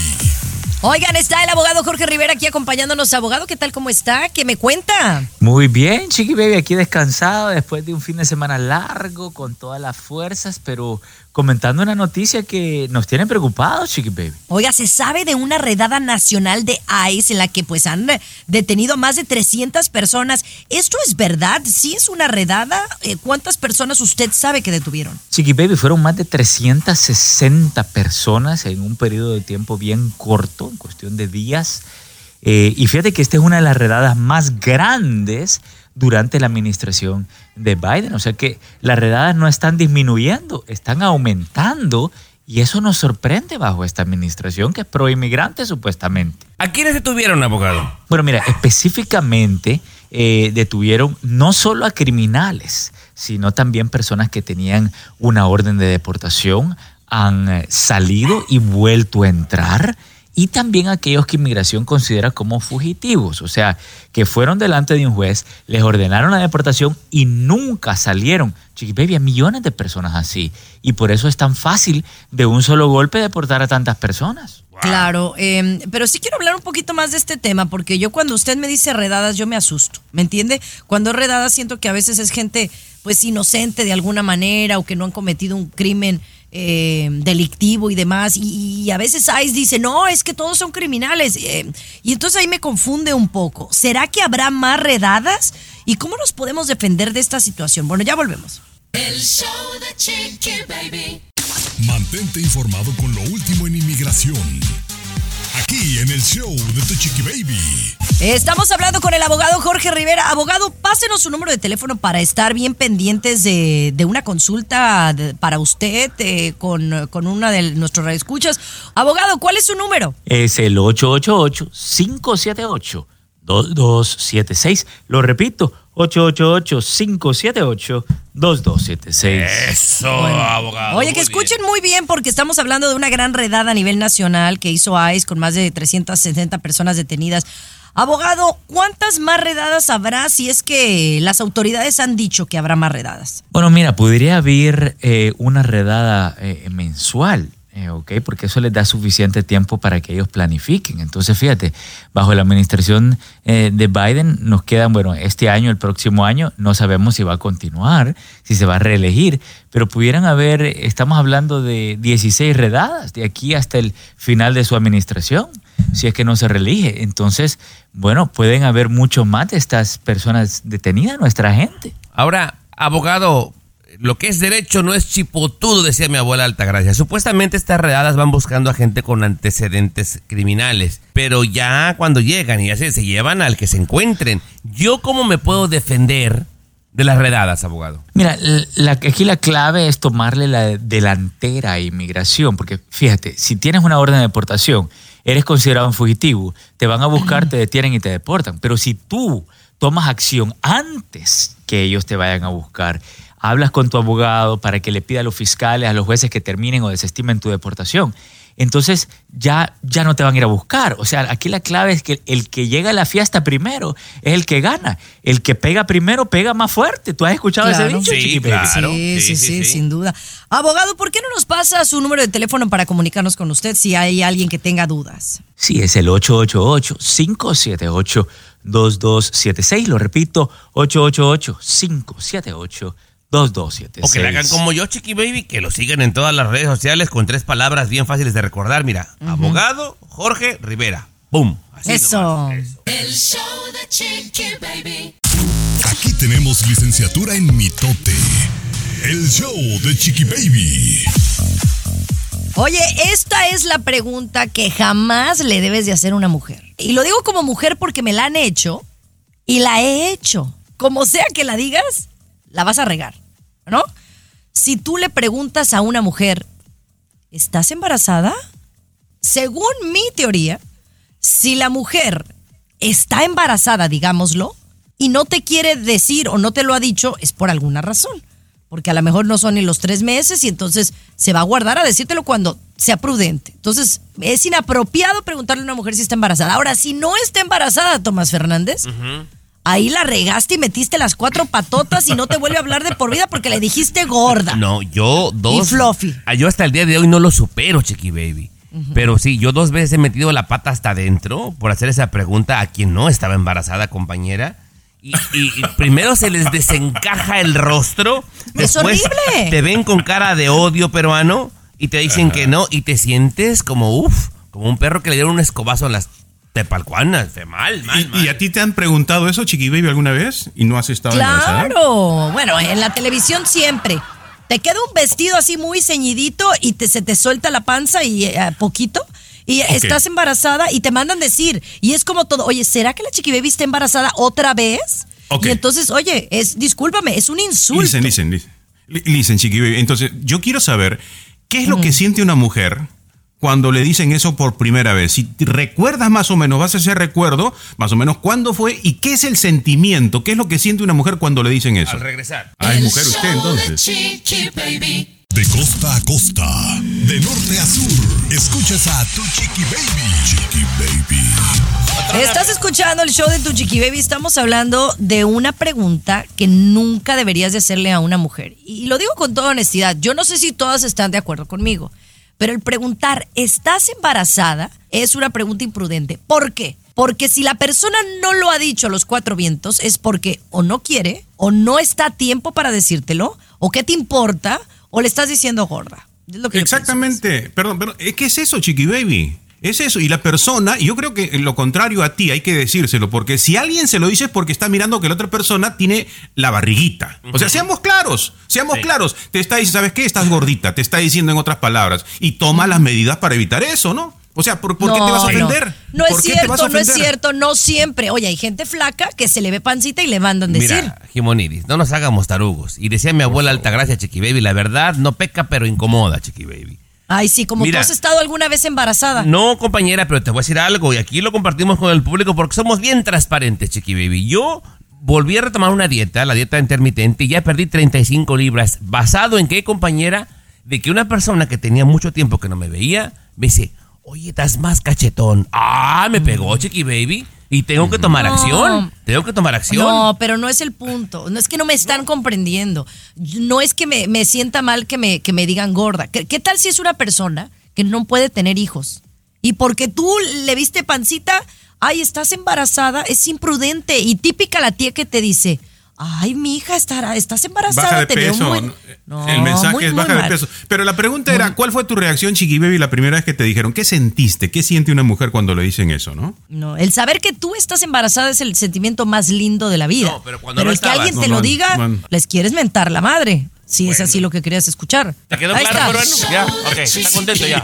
Oigan, está el abogado Jorge Rivera aquí acompañándonos. Abogado, ¿qué tal? ¿Cómo está? ¿Qué me cuenta? Muy bien, Chiqui Baby, aquí descansado después de un fin de semana largo con todas las fuerzas, pero comentando una noticia que nos tiene preocupados, Chiqui Baby. Oiga, se sabe de una redada nacional de ICE en la que pues han detenido a más de 300 personas. ¿Esto es verdad? ¿Sí es una redada? Eh, ¿Cuántas personas usted sabe que detuvieron? Chiqui Baby, fueron más de 360 personas en un periodo de tiempo bien corto, en cuestión de días. Eh, y fíjate que esta es una de las redadas más grandes durante la administración de Biden. O sea que las redadas no están disminuyendo, están aumentando. Y eso nos sorprende bajo esta administración que es pro inmigrante supuestamente. ¿A quiénes detuvieron, abogado? Bueno, mira, específicamente eh, detuvieron no solo a criminales, sino también personas que tenían una orden de deportación, han eh, salido y vuelto a entrar, y también aquellos que inmigración considera como fugitivos, o sea, que fueron delante de un juez, les ordenaron la deportación y nunca salieron. Chiqui baby, hay millones de personas así, y por eso es tan fácil de un solo golpe deportar a tantas personas. Claro, eh, pero sí quiero hablar un poquito más de este tema, porque yo cuando usted me dice redadas, yo me asusto, ¿me entiende? Cuando es redadas siento que a veces es gente pues inocente de alguna manera o que no han cometido un crimen eh, delictivo y demás, y, y a veces ICE dice, no, es que todos son criminales, eh, y entonces ahí me confunde un poco. ¿Será que habrá más redadas? ¿Y cómo nos podemos defender de esta situación? Bueno, ya volvemos. El show de Chiqui Baby. Mantente informado con lo último en inmigración. Aquí en el show de Tu Chiqui Baby. Estamos hablando con el abogado Jorge Rivera. Abogado, pásenos su número de teléfono para estar bien pendientes de, de una consulta de- para usted eh, con, con una de nuestros radioescuchas. Abogado, ¿cuál es su número? Es el 888-578-2276. Lo repito, 888-578-2276. Eso, abogado. Oye, que bien. escuchen muy bien porque estamos hablando de una gran redada a nivel nacional que hizo ICE con más de 360 personas detenidas. Abogado, ¿cuántas más redadas habrá si es que las autoridades han dicho que habrá más redadas? Bueno, mira, podría haber eh, una redada eh, mensual, eh, ¿ok? Porque eso les da suficiente tiempo para que ellos planifiquen. Entonces, fíjate, bajo la administración eh, de Biden nos quedan, bueno, este año, el próximo año, no sabemos si va a continuar, si se va a reelegir, pero pudieran haber, estamos hablando de 16 redadas de aquí hasta el final de su administración, si es que no se reelige. Entonces, bueno, pueden haber mucho más de estas personas detenidas, nuestra gente. Ahora, abogado, lo que es derecho no es chipotudo, decía mi abuela Altagracia. Supuestamente estas redadas van buscando a gente con antecedentes criminales, pero ya cuando llegan y ya se, llevan al que se encuentren. ¿Yo cómo me puedo defender de las redadas, abogado? Mira, la, aquí la clave es tomarle la delantera a inmigración, porque fíjate, si tienes una orden de deportación, eres considerado un fugitivo, te van a buscar, te detienen y te deportan. Pero si tú tomas acción antes que ellos te vayan a buscar, hablas con tu abogado para que le pida a los fiscales, a los jueces que terminen o desestimen tu deportación, entonces ya, ya no te van a ir a buscar. O sea, aquí la clave es que el que llega a la fiesta primero es el que gana. El que pega primero pega más fuerte. ¿Tú has escuchado ese Claro. dicho, Sí, claro. sí, sí, Sí, sí, sí, sí. sin duda. Abogado, ¿por qué no nos pasa su número de teléfono para comunicarnos con usted si hay alguien que tenga dudas? Sí, es el 888-578-2276. Lo repito, 888-578-2276. O que le hagan como yo, Chiqui Baby, que lo sigan en todas las redes sociales con tres palabras bien fáciles de recordar. Mira, abogado Jorge Rivera. Así Eso. eso. El show de Chiqui Baby. Aquí tenemos licenciatura en mitote. El show de Chiqui Baby. Oye, esta es la pregunta que jamás le debes de hacer a una mujer. Y lo digo como mujer porque me la han hecho y la he hecho. Como sea que la digas, la vas a regar, ¿no? Si tú le preguntas a una mujer, ¿estás embarazada? Según mi teoría, si la mujer está embarazada, digámoslo, y no te quiere decir o no te lo ha dicho, es por alguna razón. Porque a lo mejor no son ni los tres meses y entonces se va a guardar a decírtelo cuando sea prudente. Entonces, es inapropiado preguntarle a una mujer si está embarazada. Ahora, si no está embarazada, Tomás Fernández, ahí la regaste y metiste las cuatro patotas y no te vuelve a hablar de por vida porque le dijiste gorda. No, yo dos. Y fluffy. Ah, Yo hasta el día de hoy no lo supero, Chiqui Baby. Pero sí, yo dos veces he metido la pata hasta adentro por hacer esa pregunta a quien no estaba embarazada, compañera. Y, y- y primero se les desencaja el rostro. Es después horrible. Te ven con cara de odio peruano y te dicen que no y te sientes como, uff, como un perro que le dieron un escobazo en las tepalcuanas. De mal, mal, ¿Y, mal. y a ti te han preguntado eso, Chiqui Baby, alguna vez? ¿Y no has estado embarazada? Claro. Bueno, en la televisión siempre. Te queda un vestido así muy ceñidito y te, se te suelta la panza y eh, poquito. Y estás embarazada y te mandan decir. Y es como todo. Oye, ¿será que la chiqui baby está embarazada otra vez? Ok. Y entonces, oye, es, discúlpame, es un insulto. Listen, listen, listen. Li- Listen, Chiqui Baby. Entonces, yo quiero saber qué es lo Mm. que siente una mujer cuando le dicen eso por primera vez. Si recuerdas más o menos, vas a hacer recuerdo, más o menos cuándo fue y qué es el sentimiento, qué es lo que siente una mujer cuando le dicen eso. Al regresar. Ay, El mujer, usted show de entonces. Chiqui Baby. De costa a costa, de norte a sur, escuchas a Tu Chiqui Baby. Chiqui Baby. Estás escuchando el show de tu chiqui baby. Estamos hablando de una pregunta que nunca deberías de hacerle a una mujer. Y lo digo con toda honestidad. Yo no sé si todas están de acuerdo conmigo. Pero el preguntar, ¿estás embarazada? Es una pregunta imprudente. ¿Por qué? Porque si la persona no lo ha dicho a los cuatro vientos, es porque o no quiere, o no está a tiempo para decírtelo, o qué te importa, o le estás diciendo gorda. Lo que yo Exactamente. Perdón, perdón. Es que es eso, Chiqui Baby. Es eso. Y la persona, y yo creo que lo contrario a ti hay que decírselo, porque si alguien se lo dice es porque está mirando que la otra persona tiene la barriguita. O sea, seamos claros, seamos Sí. claros. Te está diciendo, ¿sabes qué? Estás gordita, te está diciendo en otras palabras. Y toma las medidas para evitar eso, ¿no? O sea, ¿por, por qué te vas a ofender? No, es cierto, no es cierto, no siempre. Oye, hay gente flaca que se le ve pancita y le mandan decir. Mira, Jimonidis, no nos hagamos tarugos. Y decía mi abuela Altagracia Chiqui Baby, la verdad no peca pero incomoda, Chiqui Baby. Ay, sí, como tú has estado alguna vez embarazada. No, compañera, pero te voy a decir algo y aquí lo compartimos con el público porque somos bien transparentes, Chiqui Baby. Yo volví a retomar una dieta, la dieta intermitente, y ya perdí 35 libras. ¿Basado en qué, compañera? De que una persona que tenía mucho tiempo que no me veía, me dice, oye, estás más cachetón. Ah, me pegó, Chiqui Baby. Y tengo que tomar acción. Tengo que tomar acción. No, pero no es el punto. No es que no me están comprendiendo. No es que me, sienta mal que me, que me digan gorda. ¿Qué, ¿Qué, tal si es una persona que no puede tener hijos? Y porque tú le viste pancita, ay, estás embarazada, es imprudente. Y típica la tía que te dice, ay, mi hija, estás embarazada, baja de peso. el mensaje es baja de peso. Pero la pregunta era, ¿cuál fue tu reacción, Chiqui Baby, la primera vez que te dijeron? ¿Qué sentiste? ¿Qué siente una mujer cuando le dicen eso, no? No, el saber que tú estás embarazada es el sentimiento más lindo de la vida. No, pero cuando el que alguien te lo diga, les quieres mentar la madre. Si es así lo que querías escuchar. ¿Te quedó claro, Ya, ok, está contento ya.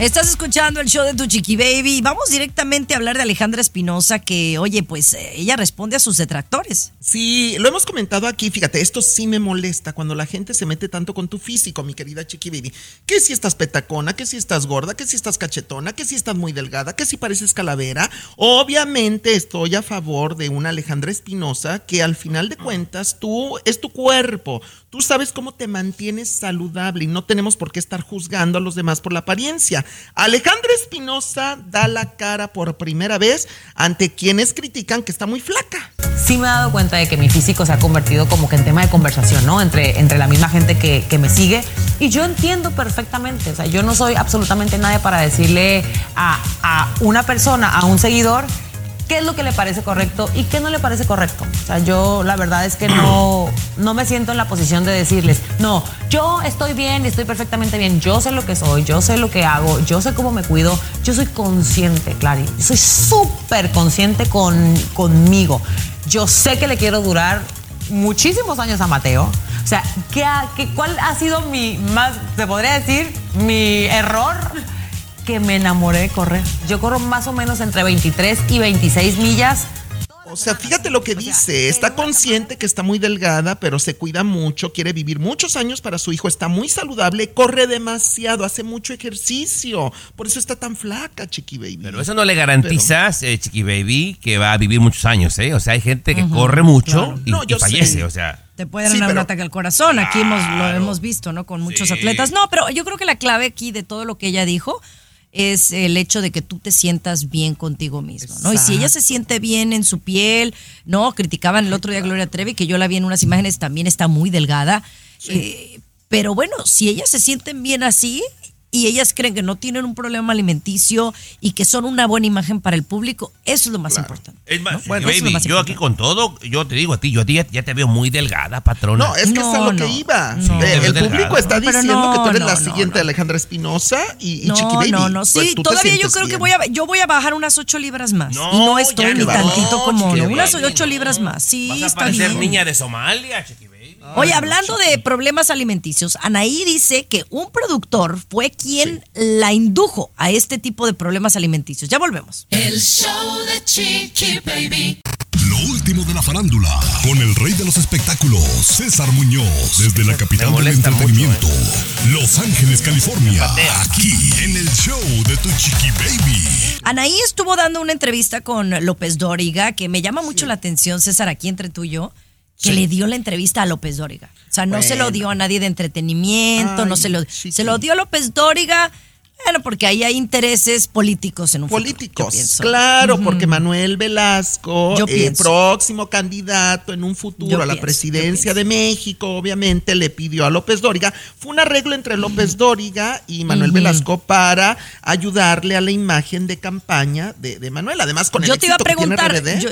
Estás escuchando el show de tu chiqui baby. Vamos directamente a hablar de Alejandra Espinosa, que, oye, pues eh, ella responde a sus detractores. Sí, lo hemos comentado aquí. Fíjate, esto sí me molesta cuando la gente se mete tanto con tu físico, mi querida chiqui baby. Que si estás petacona, que si estás gorda, que si estás cachetona, que si estás muy delgada, que si pareces calavera. Obviamente estoy a favor de una Alejandra Espinosa que al final de cuentas tú es tu cuerpo. Tú sabes cómo te mantienes saludable y no tenemos por qué estar juzgando a los demás por la apariencia. Alejandra Espinosa da la cara por primera vez ante quienes critican que está muy flaca. Sí me he dado cuenta de que mi físico se ha convertido como que en tema de conversación, ¿no? Entre, entre la misma gente que, que me sigue. Y yo entiendo perfectamente, o sea, yo no soy absolutamente nadie para decirle a, a una persona, a un seguidor, qué es lo que le parece correcto y qué no le parece correcto. O sea, yo la verdad es que no, no me siento en la posición de decirles, no, yo estoy bien, estoy perfectamente bien, yo sé lo que soy, yo sé lo que hago, yo sé cómo me cuido, yo soy consciente, Clary, soy súper consciente con, conmigo. Yo sé que le quiero durar muchísimos años a Mateo. O sea, ¿qué, qué, ¿cuál ha sido mi más, se podría decir, mi error? Que me enamoré de correr. Yo corro más o menos entre 23 y 26 millas. O sea, fíjate lo que dice. Está consciente que está muy delgada, pero se cuida mucho, quiere vivir muchos años para su hijo, está muy saludable, corre demasiado, hace mucho ejercicio. Por eso está tan flaca, Chiqui Baby. Pero eso no le garantizas, eh, Chiqui Baby, que va a vivir muchos años, ¿eh? O sea, hay gente que corre mucho y, fallece, o sea. Te puede dar un ataque al corazón. Aquí hemos, lo hemos visto, ¿no? Con muchos atletas. No, pero yo creo que la clave aquí de todo lo que ella dijo es el hecho de que tú te sientas bien contigo mismo, ¿no? Y si ella se siente bien en su piel, ¿no? Criticaban el otro día a Gloria Trevi, que yo la vi en unas imágenes, también está muy delgada. Eh, pero bueno, si ellas se sienten bien así, y ellas creen que no tienen un problema alimenticio y que son una buena imagen para el público, eso es lo más importante. Es más, bueno, baby, yo aquí con todo, yo te digo a ti, yo a ti ya, te veo muy delgada, patrona. No, es que es a lo que iba. Eh, el público está diciendo que tú eres la siguiente Alejandra Espinosa y, y Chiqui Baby. No, no, pues sí, todavía yo creo que voy a, yo voy a bajar unas ocho libras más. y no estoy ni tantito como unas ocho libras más. Sí, Vas a está bien. niña de Somalia, Chiqui Oye, hablando de problemas alimenticios, Anaí dice que un productor fue quien la indujo a este tipo de problemas alimenticios. Ya volvemos. El show de Chiqui Baby. Lo último de la farándula, con el rey de los espectáculos, César Muñoz, desde la capital del entretenimiento, ¿eh? Los Ángeles, California, aquí en el show de Tu Chiqui Baby. Anaí estuvo dando una entrevista con López Dóriga, que me llama mucho la atención, César, aquí entre tú y yo que le dio la entrevista a López Dóriga. O sea, no se lo dio a nadie de entretenimiento, no se lo se lo dio a López Dóriga. Bueno, porque ahí hay intereses políticos en un Políticos, claro, porque Manuel Velasco, el próximo candidato en un futuro a la presidencia de México, obviamente le pidió a López Dóriga. Fue un arreglo entre López Dóriga y Manuel Velasco para ayudarle a la imagen de campaña de, Manuel. Además, con el yo te iba a preguntar, yo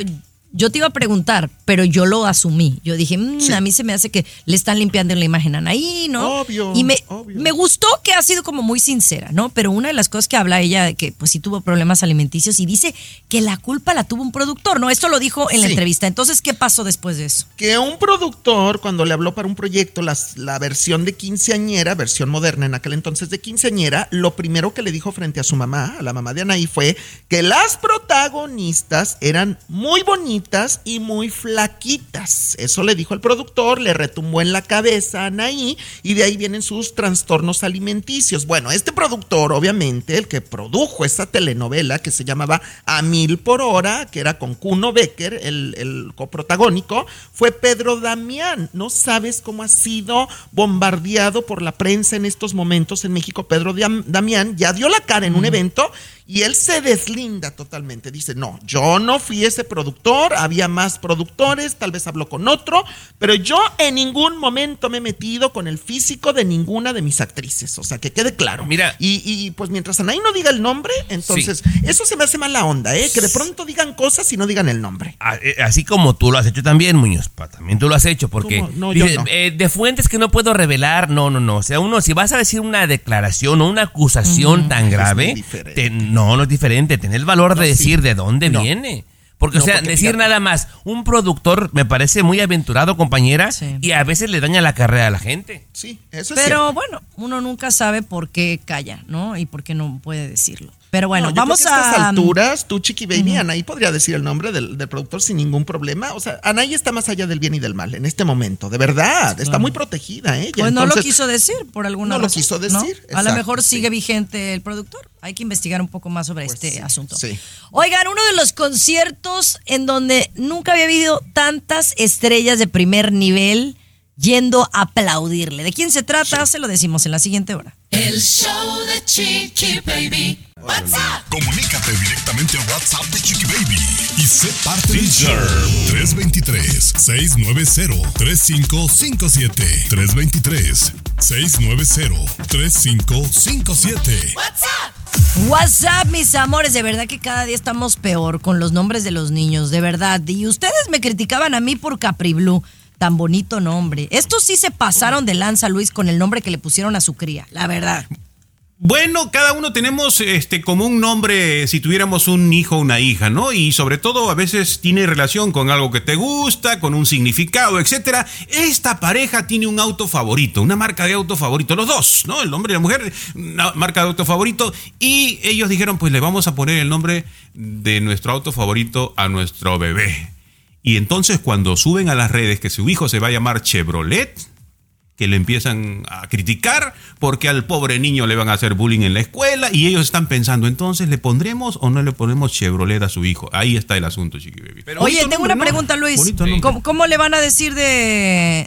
te iba a preguntar, pero yo lo asumí. Yo dije, "Mm, a mí se me hace que le están limpiando la imagen a Anaí, ¿no? Obvio, Y me, obvio. me gustó que ha sido como muy sincera, ¿no? Pero una de las cosas que habla ella, de que pues sí tuvo problemas alimenticios y dice que la culpa la tuvo un productor, ¿no? Esto lo dijo en la entrevista. Entonces, ¿qué pasó después de eso? que un productor, cuando le habló para un proyecto, las- la versión de quinceañera, versión moderna en aquel entonces de quinceañera, lo primero que le dijo frente a su mamá, a la mamá de Anaí, fue que las protagonistas eran muy bonitas y muy flaquitas. Eso le dijo el productor, le retumbó en la cabeza a Anaí y de ahí vienen sus trastornos alimenticios. Bueno, este productor, obviamente, el que produjo esta telenovela que se llamaba A Mil por Hora, que era con Kuno Becker, el, el coprotagónico, fue Pedro Damián. No sabes cómo ha sido bombardeado por la prensa en estos momentos en México. Pedro Damián ya dio la cara en un evento y él se deslinda totalmente. Dice, no, yo no fui ese productor, había más productores, tal vez habló con otro, pero yo en ningún momento me he metido con el físico de ninguna de mis actrices. O sea, que quede claro. Mira. Y, y, pues mientras Anaí no diga el nombre, entonces eso se me hace mala onda, ¿eh? Que de pronto digan cosas y no digan el nombre. A- eh, Así como tú lo has hecho también, Muñoz. También tú lo has hecho, porque. No, yo dice, no. eh, de fuentes que no puedo revelar, no, no, no. O sea, uno, si vas a decir una declaración o una acusación tan grave, te- no, no es diferente. Tener el valor de No, sí. decir de dónde No. viene. Porque, o No, sea, porque decir fíjate. nada más, un productor me parece muy aventurado, compañera, Sí. y a veces le daña la carrera a la gente. Sí, eso es Pero bueno, uno nunca sabe por qué calla, ¿no? Y por qué no puede decirlo. Pero bueno, No, yo vamos creo que a estas alturas, tú, Chiqui Baby, Anaí podría decir el nombre del, del productor sin ningún problema. O sea, Anaí está más allá del bien y del mal en este momento, de verdad. Está muy protegida ella. Pues no lo quiso decir por alguna no lo razón, quiso ¿no? decir, A lo mejor sí. sigue vigente el productor. Hay que investigar un poco más sobre Pues este sí, asunto. sí. Oigan, uno de los conciertos en donde nunca había habido tantas estrellas de primer nivel yendo a aplaudirle. ¿De quién se trata? Se lo decimos en la siguiente hora. El show de Chiqui Baby. What's up? Comunícate directamente a WhatsApp de Chiqui Baby y sé parte del show. 323-690-3557. 323-690-3557. What's up? WhatsApp, mis amores, de verdad que cada día estamos peor con los nombres de los niños, de verdad. Y ustedes me criticaban a mí por Capri Blue, tan bonito nombre. Estos sí se pasaron de lanza, Luis, con el nombre que le pusieron a su cría, la verdad. Bueno, cada uno tenemos este como un nombre si tuviéramos un hijo o una hija, ¿no? Y sobre todo a veces tiene relación con algo que te gusta, con un significado, etcétera. Esta pareja tiene un auto favorito, una marca de auto favorito, los dos, ¿no? El hombre y la mujer, una marca de auto favorito y ellos dijeron, pues le vamos a poner el nombre de nuestro auto favorito a nuestro bebé. Y entonces cuando suben a las redes que su hijo se va a llamar Chevrolet, que le empiezan a criticar porque al pobre niño le van a hacer bullying en la escuela y ellos están pensando, entonces, ¿le pondremos o no le ponemos Chevrolet a su hijo? Ahí está el asunto, Chiqui Baby. Pero Oye, tengo nombre, una pregunta, Luis. Bonito nombre. ¿Cómo, cómo le van a decir de.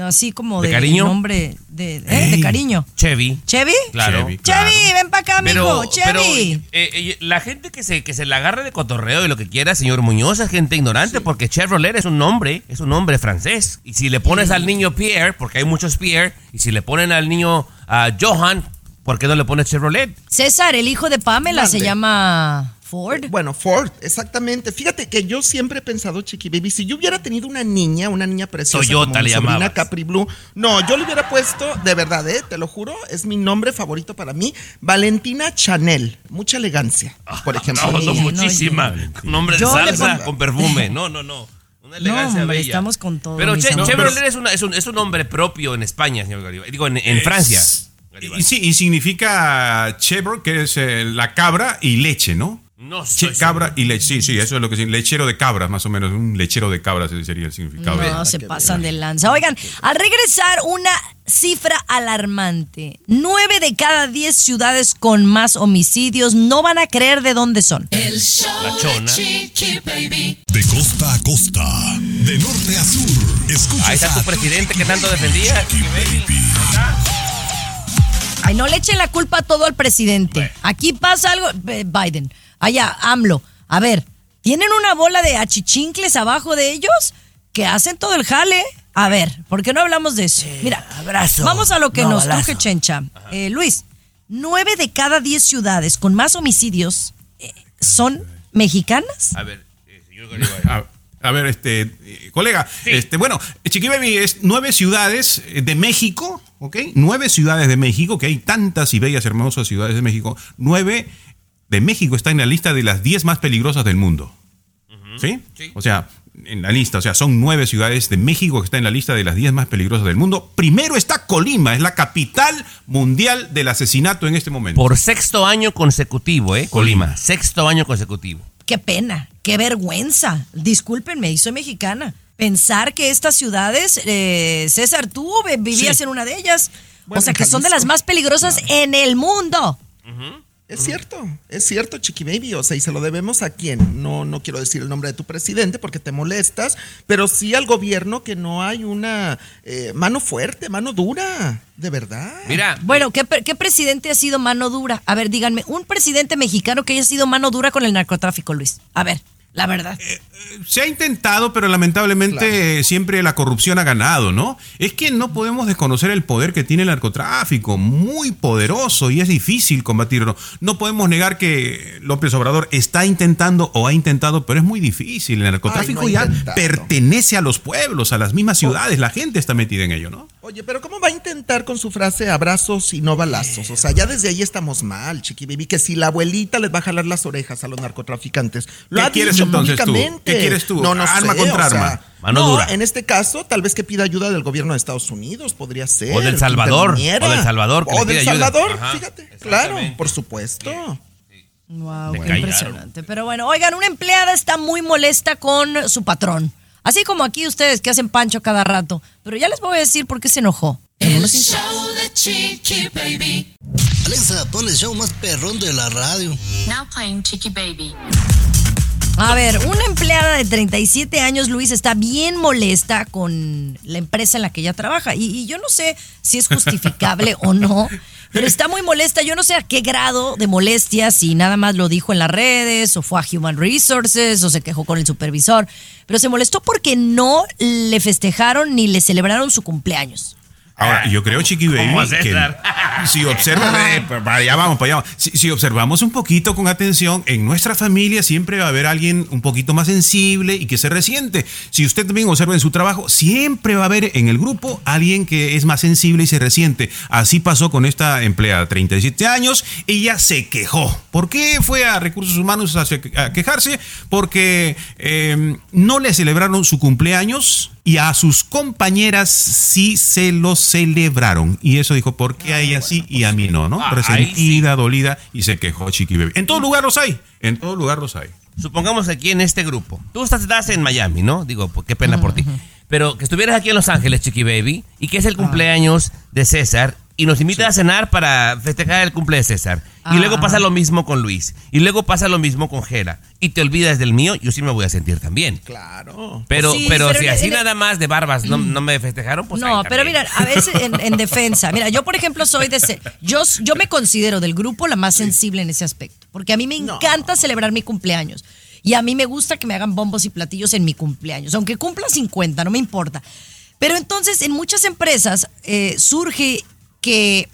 Así como ¿De de, cariño? nombre de, ¿eh? de cariño? Chevy. ¿Chevy? Claro. Chevy. Ven para acá, Pero, pero Chevy. eh, eh, la gente que se, que se la agarre de cotorreo y lo que quiera, señor Muñoz, es gente ignorante, porque Chevrolet es un nombre, es un nombre francés. Y si le pones al niño Pierre, porque hay muchos Pierre, y si le ponen al niño a Johan, ¿por qué no le pones Chevrolet? César, el hijo de Pamela, se llama Ford. Bueno, Ford, exactamente. Fíjate que yo siempre he pensado, Chiqui Baby, si yo hubiera tenido una niña, una niña preciosa Toyota como mi le sobrina llamabas. Capri Blue, no, yo le hubiera puesto, de verdad, eh, te lo juro, es mi nombre favorito para mí, Valentina Chanel. Mucha elegancia, por ejemplo. No, no, no, muchísima. Un nombre de salsa con perfume. No, no, no. Una elegancia hombre, bella. estamos con todo, Pero Che-. Chevrolet es, una- es un, es un nombre propio en España, señor Garibay. Digo, en, en Francia. Y, sí, y significa chevro, que es eh, la cabra y leche, ¿no? No estoy cabra y leche, sí, sí, eso es lo que significa. Lechero de cabras, más o menos. Un lechero de cabras ese sería el significado. No, se pasan de lanza. Oigan, al regresar, una cifra alarmante. Nueve de cada diez ciudades con más homicidios no van a creer de dónde son. El show La de chona. Chiqui Baby. De costa a costa, de norte a sur. Escuchas Ahí está tu presidente que tanto defendía. Chiqui Baby. Ay, no le echen la culpa a todo al presidente. Aquí pasa algo. eh, Biden. Allá, AMLO. A ver, ¿tienen una bola de achichincles abajo de ellos que hacen todo el jale? A ver, ¿por qué no hablamos de eso? Mira, abrazo. vamos a lo que No, nos balazo. truje Chencha. Eh, Luis, nueve de cada diez ciudades con más homicidios eh, son mexicanas. A ver, eh, señor Garibay. [LAUGHS] A, A ver, este, eh, colega, este, bueno, Chiqui Baby es nueve ciudades de México, ¿ok? Nueve ciudades de México, que hay tantas y bellas, hermosas ciudades de México. Nueve de México está en la lista de las diez más peligrosas del mundo. ¿Sí? O sea, en la lista, o sea, son nueve ciudades de México que está en la lista de las diez más peligrosas del mundo. Primero está Colima, es la capital mundial del asesinato en este momento. Por sexto año consecutivo, ¿eh? Colima, sexto año consecutivo. Qué pena, qué vergüenza. Discúlpenme, soy mexicana. Pensar que estas ciudades, eh, César, tú vi- vivías Sí. en una de ellas. Bueno, o sea, que son de las más peligrosas en el mundo. Es cierto, es cierto, Chiqui Baby. O sea, y se lo debemos a quién. No, no quiero decir el nombre de tu presidente porque te molestas, pero sí al gobierno que no hay una eh, mano fuerte, mano dura, de verdad. Mira, Bueno, ¿qué, pre- qué presidente ha sido mano dura? A ver, díganme, un presidente mexicano que haya sido mano dura con el narcotráfico, Luis. A ver, la verdad. Se ha intentado, pero lamentablemente eh, siempre la corrupción ha ganado, ¿no? Es que no podemos desconocer el poder que tiene el narcotráfico, muy poderoso y es difícil combatirlo. No podemos negar que López Obrador está intentando o ha intentado, pero es muy difícil. El narcotráfico Ay, no ha ya intentado. pertenece a los pueblos, a las mismas ciudades, la gente está metida en ello, ¿no? Oye, pero ¿cómo va a intentar con su frase abrazos y no balazos? O sea, ya desde ahí estamos mal, Chiqui Baby, que si la abuelita les va a jalar las orejas a los narcotraficantes. Lo ¿Qué ha quieres dicho entonces tú? ¿Qué quieres tú? No, no Arma sé, contra o sea, arma. Mano no, dura. en este caso, tal vez que pida ayuda del gobierno de Estados Unidos, podría ser. O del Salvador, o del Salvador, que O del. Salvador, Ajá, fíjate, claro, por supuesto. Wow, qué callaron. impresionante. Pero bueno, oigan, una empleada está muy molesta con su patrón. Así como aquí ustedes que hacen pancho cada rato. Pero ya les voy a decir por qué se enojó. El show de Chiqui Baby. Alexa, pon el show más perrón de la radio. Now playing Chiqui Baby. A ver, una empleada de 37 años, Luis, está bien molesta con la empresa en la que ella trabaja. Y, yo no sé si es justificable o no, pero está muy molesta. Yo no sé a qué grado de molestia, si nada más lo dijo en las redes, o fue a Human Resources, o se quejó con el supervisor. Pero se molestó porque no le festejaron ni le celebraron su cumpleaños. Ahora, yo creo, Chiqui Baby, ¿Cómo, que si observa, [LAUGHS] eh, para allá vamos, para allá vamos. Si, si observamos un poquito con atención, en nuestra familia siempre va a haber alguien un poquito más sensible y que se resiente. Si usted también observa en su trabajo, siempre va a haber en el grupo alguien que es más sensible y se resiente. Así pasó con esta empleada, 37 años, ella se quejó. ¿Por qué fue a Recursos Humanos a quejarse? Porque eh, no le celebraron su cumpleaños y a sus compañeras sí se lo celebraron. Y eso dijo, ¿por qué a ella sí y a mí no? ¿no? Ah, Resentida, dolida y se quejó Chiqui Baby. En todo lugar los hay, en todo lugar los hay. Supongamos aquí en este grupo. Tú estás, estás en Miami, ¿no? Digo, pues, qué pena por ti. Pero que estuvieras aquí en Los Ángeles, Chiqui Baby, y que es el cumpleaños de César, y nos invitas a cenar para festejar el cumple de César. Y luego Ah. pasa lo mismo con Luis. Y luego pasa lo mismo con Gera. Y te olvidas del mío, yo sí me voy a sentir también. Claro. Pero, Sí, pero, pero si así nada más de barbas no, no me festejaron, pues No, pero mira, a veces en, en defensa, mira, yo por ejemplo soy de yo, yo me considero del grupo la más sensible en ese aspecto, porque a mí me encanta celebrar mi cumpleaños y a mí me gusta que me hagan bombos y platillos en mi cumpleaños, aunque cumpla 50, no me importa. Pero entonces en muchas empresas eh, surge que,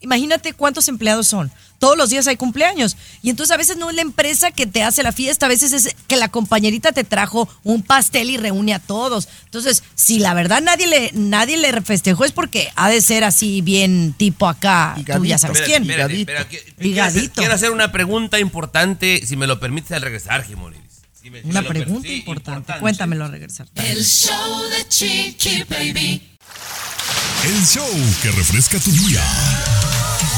imagínate cuántos empleados son. Todos los días hay cumpleaños. Y entonces a veces no es la empresa que te hace la fiesta, a veces es que la compañerita te trajo un pastel y reúne a todos. Entonces, si la verdad nadie le, nadie le festejó es porque ha de ser así bien tipo acá. Tú ya sabes quién. espérate, quiero, hacer, Ligadito. quiero hacer una pregunta importante, si me lo permites al regresar, Jimonides. Si me- si Una per- pregunta importante. Cuéntamelo al regresar. El show de Chiqui Baby. El show que refresca tu día.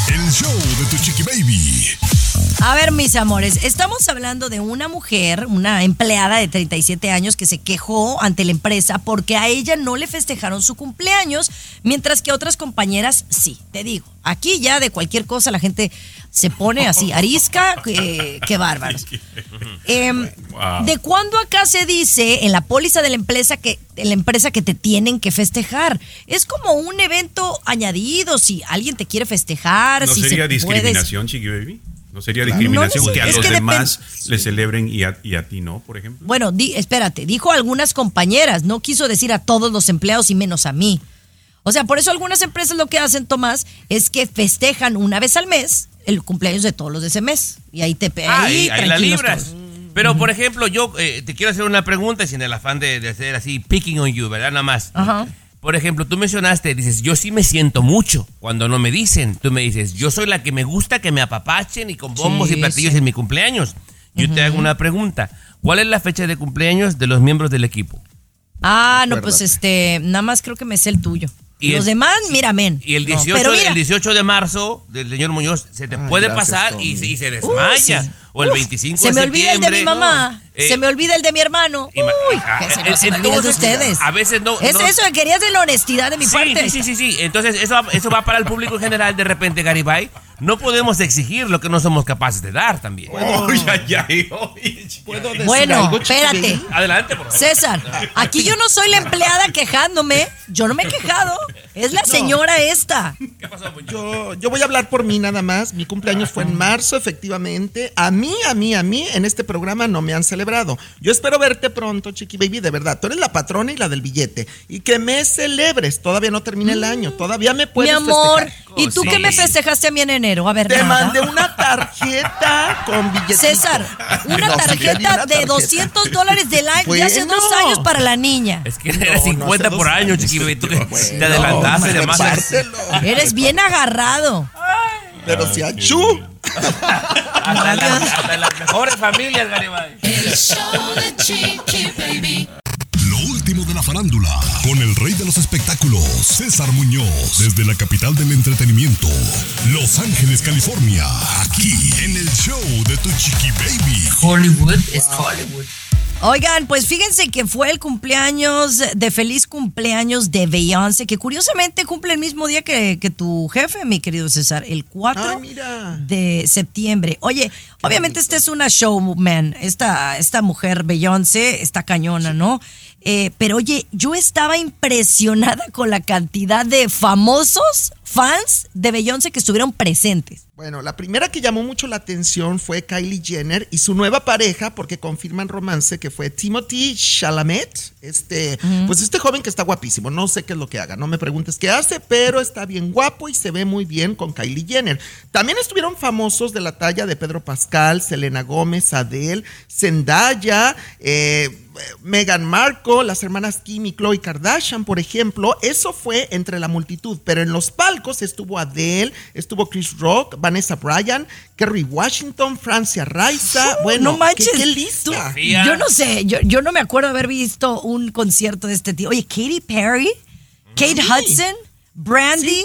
El show de tu chiqui baby. A ver, mis amores, estamos hablando de una mujer, una empleada de 37 años que se quejó ante la empresa porque a ella no le festejaron su cumpleaños, mientras que a otras compañeras sí. Te digo, aquí ya de cualquier cosa la gente se pone así, arisca, que, qué bárbaros. [LAUGHS] Em, Wow. ¿De cuándo acá se dice en la póliza de la empresa que la empresa que te tienen que festejar? Es como un evento añadido, si alguien te quiere festejar, ¿No si sería se discriminación, Chiqui Baby? ¿No sería Claro. discriminación No, no sé, que a los que demás le celebren y a, y a ti no, por ejemplo? Bueno, di- espérate, dijo algunas compañeras, no quiso decir a todos los empleados y menos a mí. O sea, por eso algunas empresas lo que hacen, Tomás, es que festejan una vez al mes el cumpleaños de todos los de ese mes. Y ahí te pe- Ah, ahí ahí- ahí la libras. todos. Pero, por ejemplo, yo eh, te quiero hacer una pregunta sin el afán de, de hacer así, picking on you, ¿verdad? Nada más. Ajá. Por ejemplo, tú mencionaste, dices, yo sí me siento mucho cuando no me dicen. Tú me dices, yo soy la que me gusta que me apapachen y con bombos Sí, y platillos sí. en mi cumpleaños. Yo te hago una pregunta. ¿Cuál es la fecha de cumpleaños de los miembros del equipo? Ah, no, pues este, nada más creo que me sé el tuyo. Y Los el- demás, mira, men. Y el No, 18, pero mira, el 18 de marzo del señor Muñoz se te Ay, puede pasar y, se- y se desmaya. sí. O el uf, 25 Se de me olvida el de mi septiembre. mamá. Eh, se me olvida el de mi hermano. Uy, que se, eh, me- se me olvida el de ustedes. A veces no. Es no- eso, querías de la honestidad de mi Sí, parte. sí, sí, sí, sí. Entonces, eso, eso va para el público en general. De repente, Garibay, no podemos exigir lo que no somos capaces de dar también. Ay, ay, ay, ay. ¿Puedo decir Bueno, algo, espérate. Adelante, por favor. César, aquí yo no soy la empleada quejándome. Yo no me he quejado. Es la señora esta. ¿Qué pasó? Yo, yo voy a hablar por mí nada más. Mi cumpleaños fue en marzo, efectivamente. A mí, a mí, a mí, en este programa no me han celebrado. Yo espero verte pronto, Chiqui Baby, de verdad. Tú eres la patrona y la del billete. Y que me celebres. Todavía no termina el año. Todavía me Mi puedes amor, festejar. ¿y tú Sí. qué me festejaste a mí en enero? A ver, Te nada. mandé una tarjeta con billetitos. César, [LAUGHS] una No, tarjeta de tarjeta. 200 dólares de live de hace Bueno. dos años para la niña. Es que No, era no, 50 hace por año, chiqui baby. Tú Bueno, te adelantaste de más. Eres bien agarrado. Pero si. [LAUGHS] Hasta en las, hasta en las mejores familias, Garibay. El show de Chiqui Baby. Lo último de la farándula, con el rey de los espectáculos, César Muñoz, desde la capital del entretenimiento, Los Ángeles, California, aquí en el show de Tu Chiqui Baby. Hollywood is Hollywood. Oigan, pues fíjense que fue el cumpleaños de feliz cumpleaños de Beyoncé, que curiosamente cumple el mismo día que, que tu jefe, mi querido César, el 4 Ay, mira. de septiembre. Oye, obviamente esta es una showman, esta, esta mujer Beyoncé está cañona, ¿no? Eh, pero oye, yo estaba impresionada con la cantidad de famosos fans de Beyoncé que estuvieron presentes. Bueno, la primera que llamó mucho la atención fue Kylie Jenner y su nueva pareja, porque confirman romance, que fue Timothy Chalamet. Este, pues este joven que está guapísimo. No sé qué es lo que haga, no me preguntes qué hace, pero está bien guapo y se ve muy bien con Kylie Jenner. También estuvieron famosos de la talla de Pedro Pascal, Selena Gómez, Adele, Zendaya, eh, Meghan Markle, las hermanas Kim y Khloe Kardashian, por ejemplo. Eso fue entre la multitud, pero en los palcos estuvo Adele, estuvo Chris Rock, Vanessa Bryan, Kerry Washington, Francia Raiza. [LAUGHS] Bueno, no manches. ¿qué, qué lista? Tú- Sofía. yo no sé, yo, yo no me acuerdo haber visto un concierto de este tío. Oye, Katy Perry, Kate Hudson, Brandy.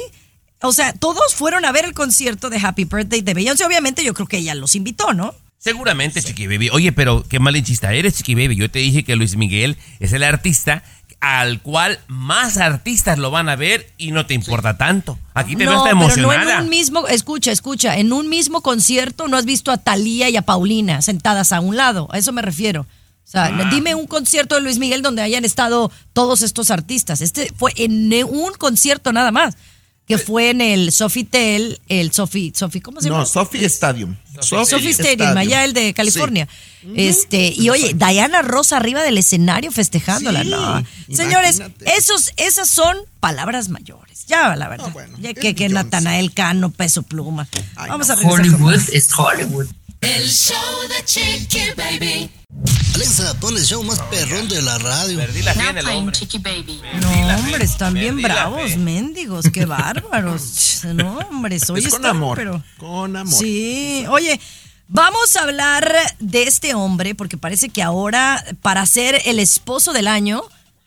O sea, todos fueron a ver el concierto de Happy Birthday de Beyoncé. Obviamente, yo creo que ella los invitó, ¿no? Seguramente, Chiqui Baby. Oye, pero qué malinchista eres, Chiqui Baby. Yo te dije que Luis Miguel es el artista al cual más artistas lo van a ver y no te importa tanto. Aquí te ves no, hasta pero no en un mismo, escucha, escucha, en un mismo concierto no has visto a Talía y a Paulina sentadas a un lado. A eso me refiero. O sea, Ah. dime un concierto de Luis Miguel donde hayan estado todos estos artistas. Este fue en un concierto nada más, que fue en el Sofitel, el Sofi, Sofi, ¿cómo se llama? No, Sophie Stadium. Sophie Stadium, allá el de California. Este, y oye, Diana Rosa arriba del escenario festejándola. Sí, no. Señores, esos, esas son palabras mayores. Ya, la verdad. Ah, bueno, ya es que, que. Natanael Cano, peso pluma. Ay, Vamos no. a regresar Hollywood is Hollywood. El show de Chiqui Baby. Alexa, pon el show más perrón de la radio. Perdí la fe en el hombre. Chiqui Baby. No, hombre, están bien perdí la bravos, fe. mendigos, qué [LAUGHS] bárbaros. No, hombre, soy Es con amor. Con amor. Sí, oye, vamos a hablar de este hombre porque parece que ahora para ser el esposo del año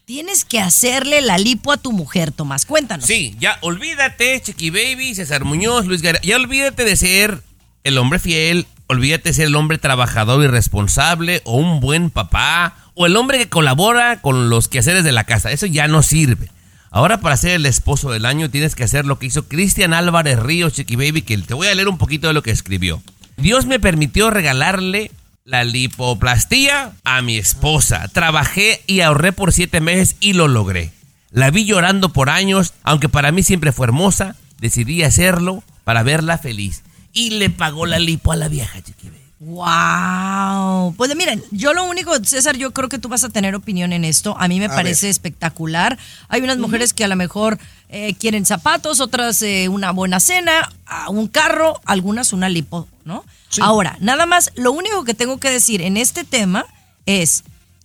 tienes que hacerle la lipo a tu mujer, Tomás. Cuéntanos. Sí, ya olvídate, Chiqui Baby, César Muñoz, Luis García. Ya olvídate de ser el hombre fiel, olvídate ser el hombre trabajador y responsable, o un buen papá, o el hombre que colabora con los quehaceres de la casa. Eso ya no sirve. Ahora para ser el esposo del año tienes que hacer lo que hizo Cristian Álvarez Ríos, Chiqui Baby, que te voy a leer un poquito de lo que escribió. Dios me permitió regalarle la lipoplastía a mi esposa. Trabajé y ahorré por siete meses y lo logré. La vi llorando por años, aunque para mí siempre fue hermosa. Decidí hacerlo para verla feliz. Y le pagó la lipo a la vieja, Chiqui Baby. Wow. Pues miren, yo lo único, César, yo creo que tú vas a tener opinión en esto. A mí me parece espectacular. Hay unas mujeres que a lo mejor eh, quieren zapatos, otras eh, una buena cena, un carro, algunas una lipo, ¿no? Ahora, nada más, lo único que tengo que decir en este tema es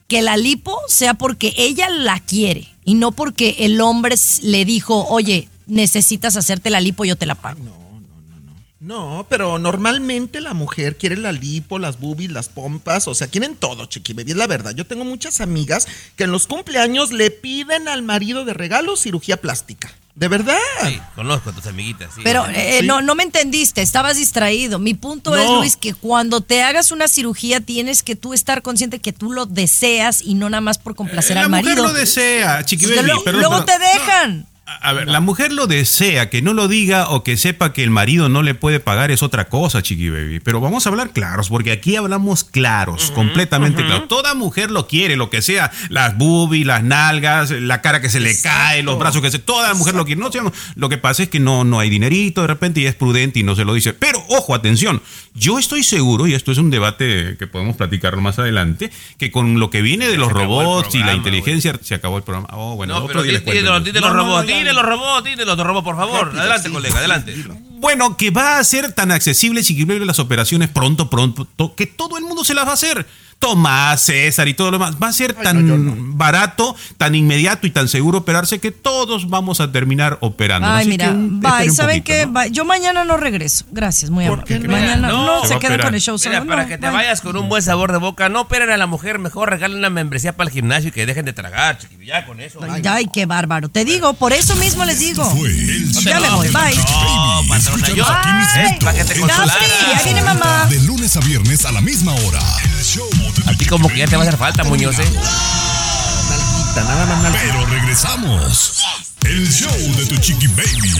que la lipo sea porque ella la quiere y no porque el hombre le dijo, oye, necesitas hacerte la lipo, yo te la pago. No. No, pero normalmente la mujer quiere la lipo, las boobies, las pompas, o sea, quieren todo, chiqui baby, es la verdad. Yo tengo muchas amigas que en los cumpleaños le piden al marido de regalo cirugía plástica. De verdad. Sí, conozco a tus amiguitas. Pero eh, no, no me entendiste, estabas distraído. Mi punto es, Luis, que cuando te hagas una cirugía tienes que tú estar consciente que tú lo deseas y no nada más por complacer eh, al marido. La mujer lo desea, chiqui baby, Luego te dejan. A ver, la mujer lo desea, que no lo diga o que sepa que el marido no le puede pagar es otra cosa, chiqui baby. Pero vamos a hablar claros, porque aquí hablamos claros, completamente claros. Toda mujer lo quiere, lo que sea, las boobies, las nalgas, la cara que se le cae, los brazos que se, toda mujer lo quiere. No, lo que pasa es que no, no hay dinerito de repente y es prudente y no se lo dice. Pero ojo, atención, yo estoy seguro y esto es un debate que podemos platicar más adelante, que con lo que viene de los robots y la inteligencia se acabó el programa. Oh, bueno, otro día les cuento. los robots, dile los robots, dile los robots, por favor. adelante, colega, adelante. Bueno, que va a ser tan accesible si las operaciones pronto, pronto, que todo el mundo se las va a hacer. Tomás, César y todo lo demás. Va a ser tan barato, tan inmediato y tan seguro operarse que todos vamos a terminar operando. Ay, mira, bye. ¿Saben qué? Yo mañana no regreso. Gracias, muy amable. Mañana no, se quedan con el show Mira, para que te vayas con un buen sabor de boca, no operen a la mujer, mejor regalen una membresía para el gimnasio y que dejen de tragar, chiquillo. Ya con eso. Ay, ay, qué bárbaro. Te digo, por eso mismo les digo. Ya me voy, bye. No, patrona, yo. Para que te consolaras. Ya viene mamá. De lunes a viernes a la misma hora. El show a ti como que ya te va a hacer falta, Muñoz, ¿eh? nada más Pero regresamos. El show de tu chiqui baby.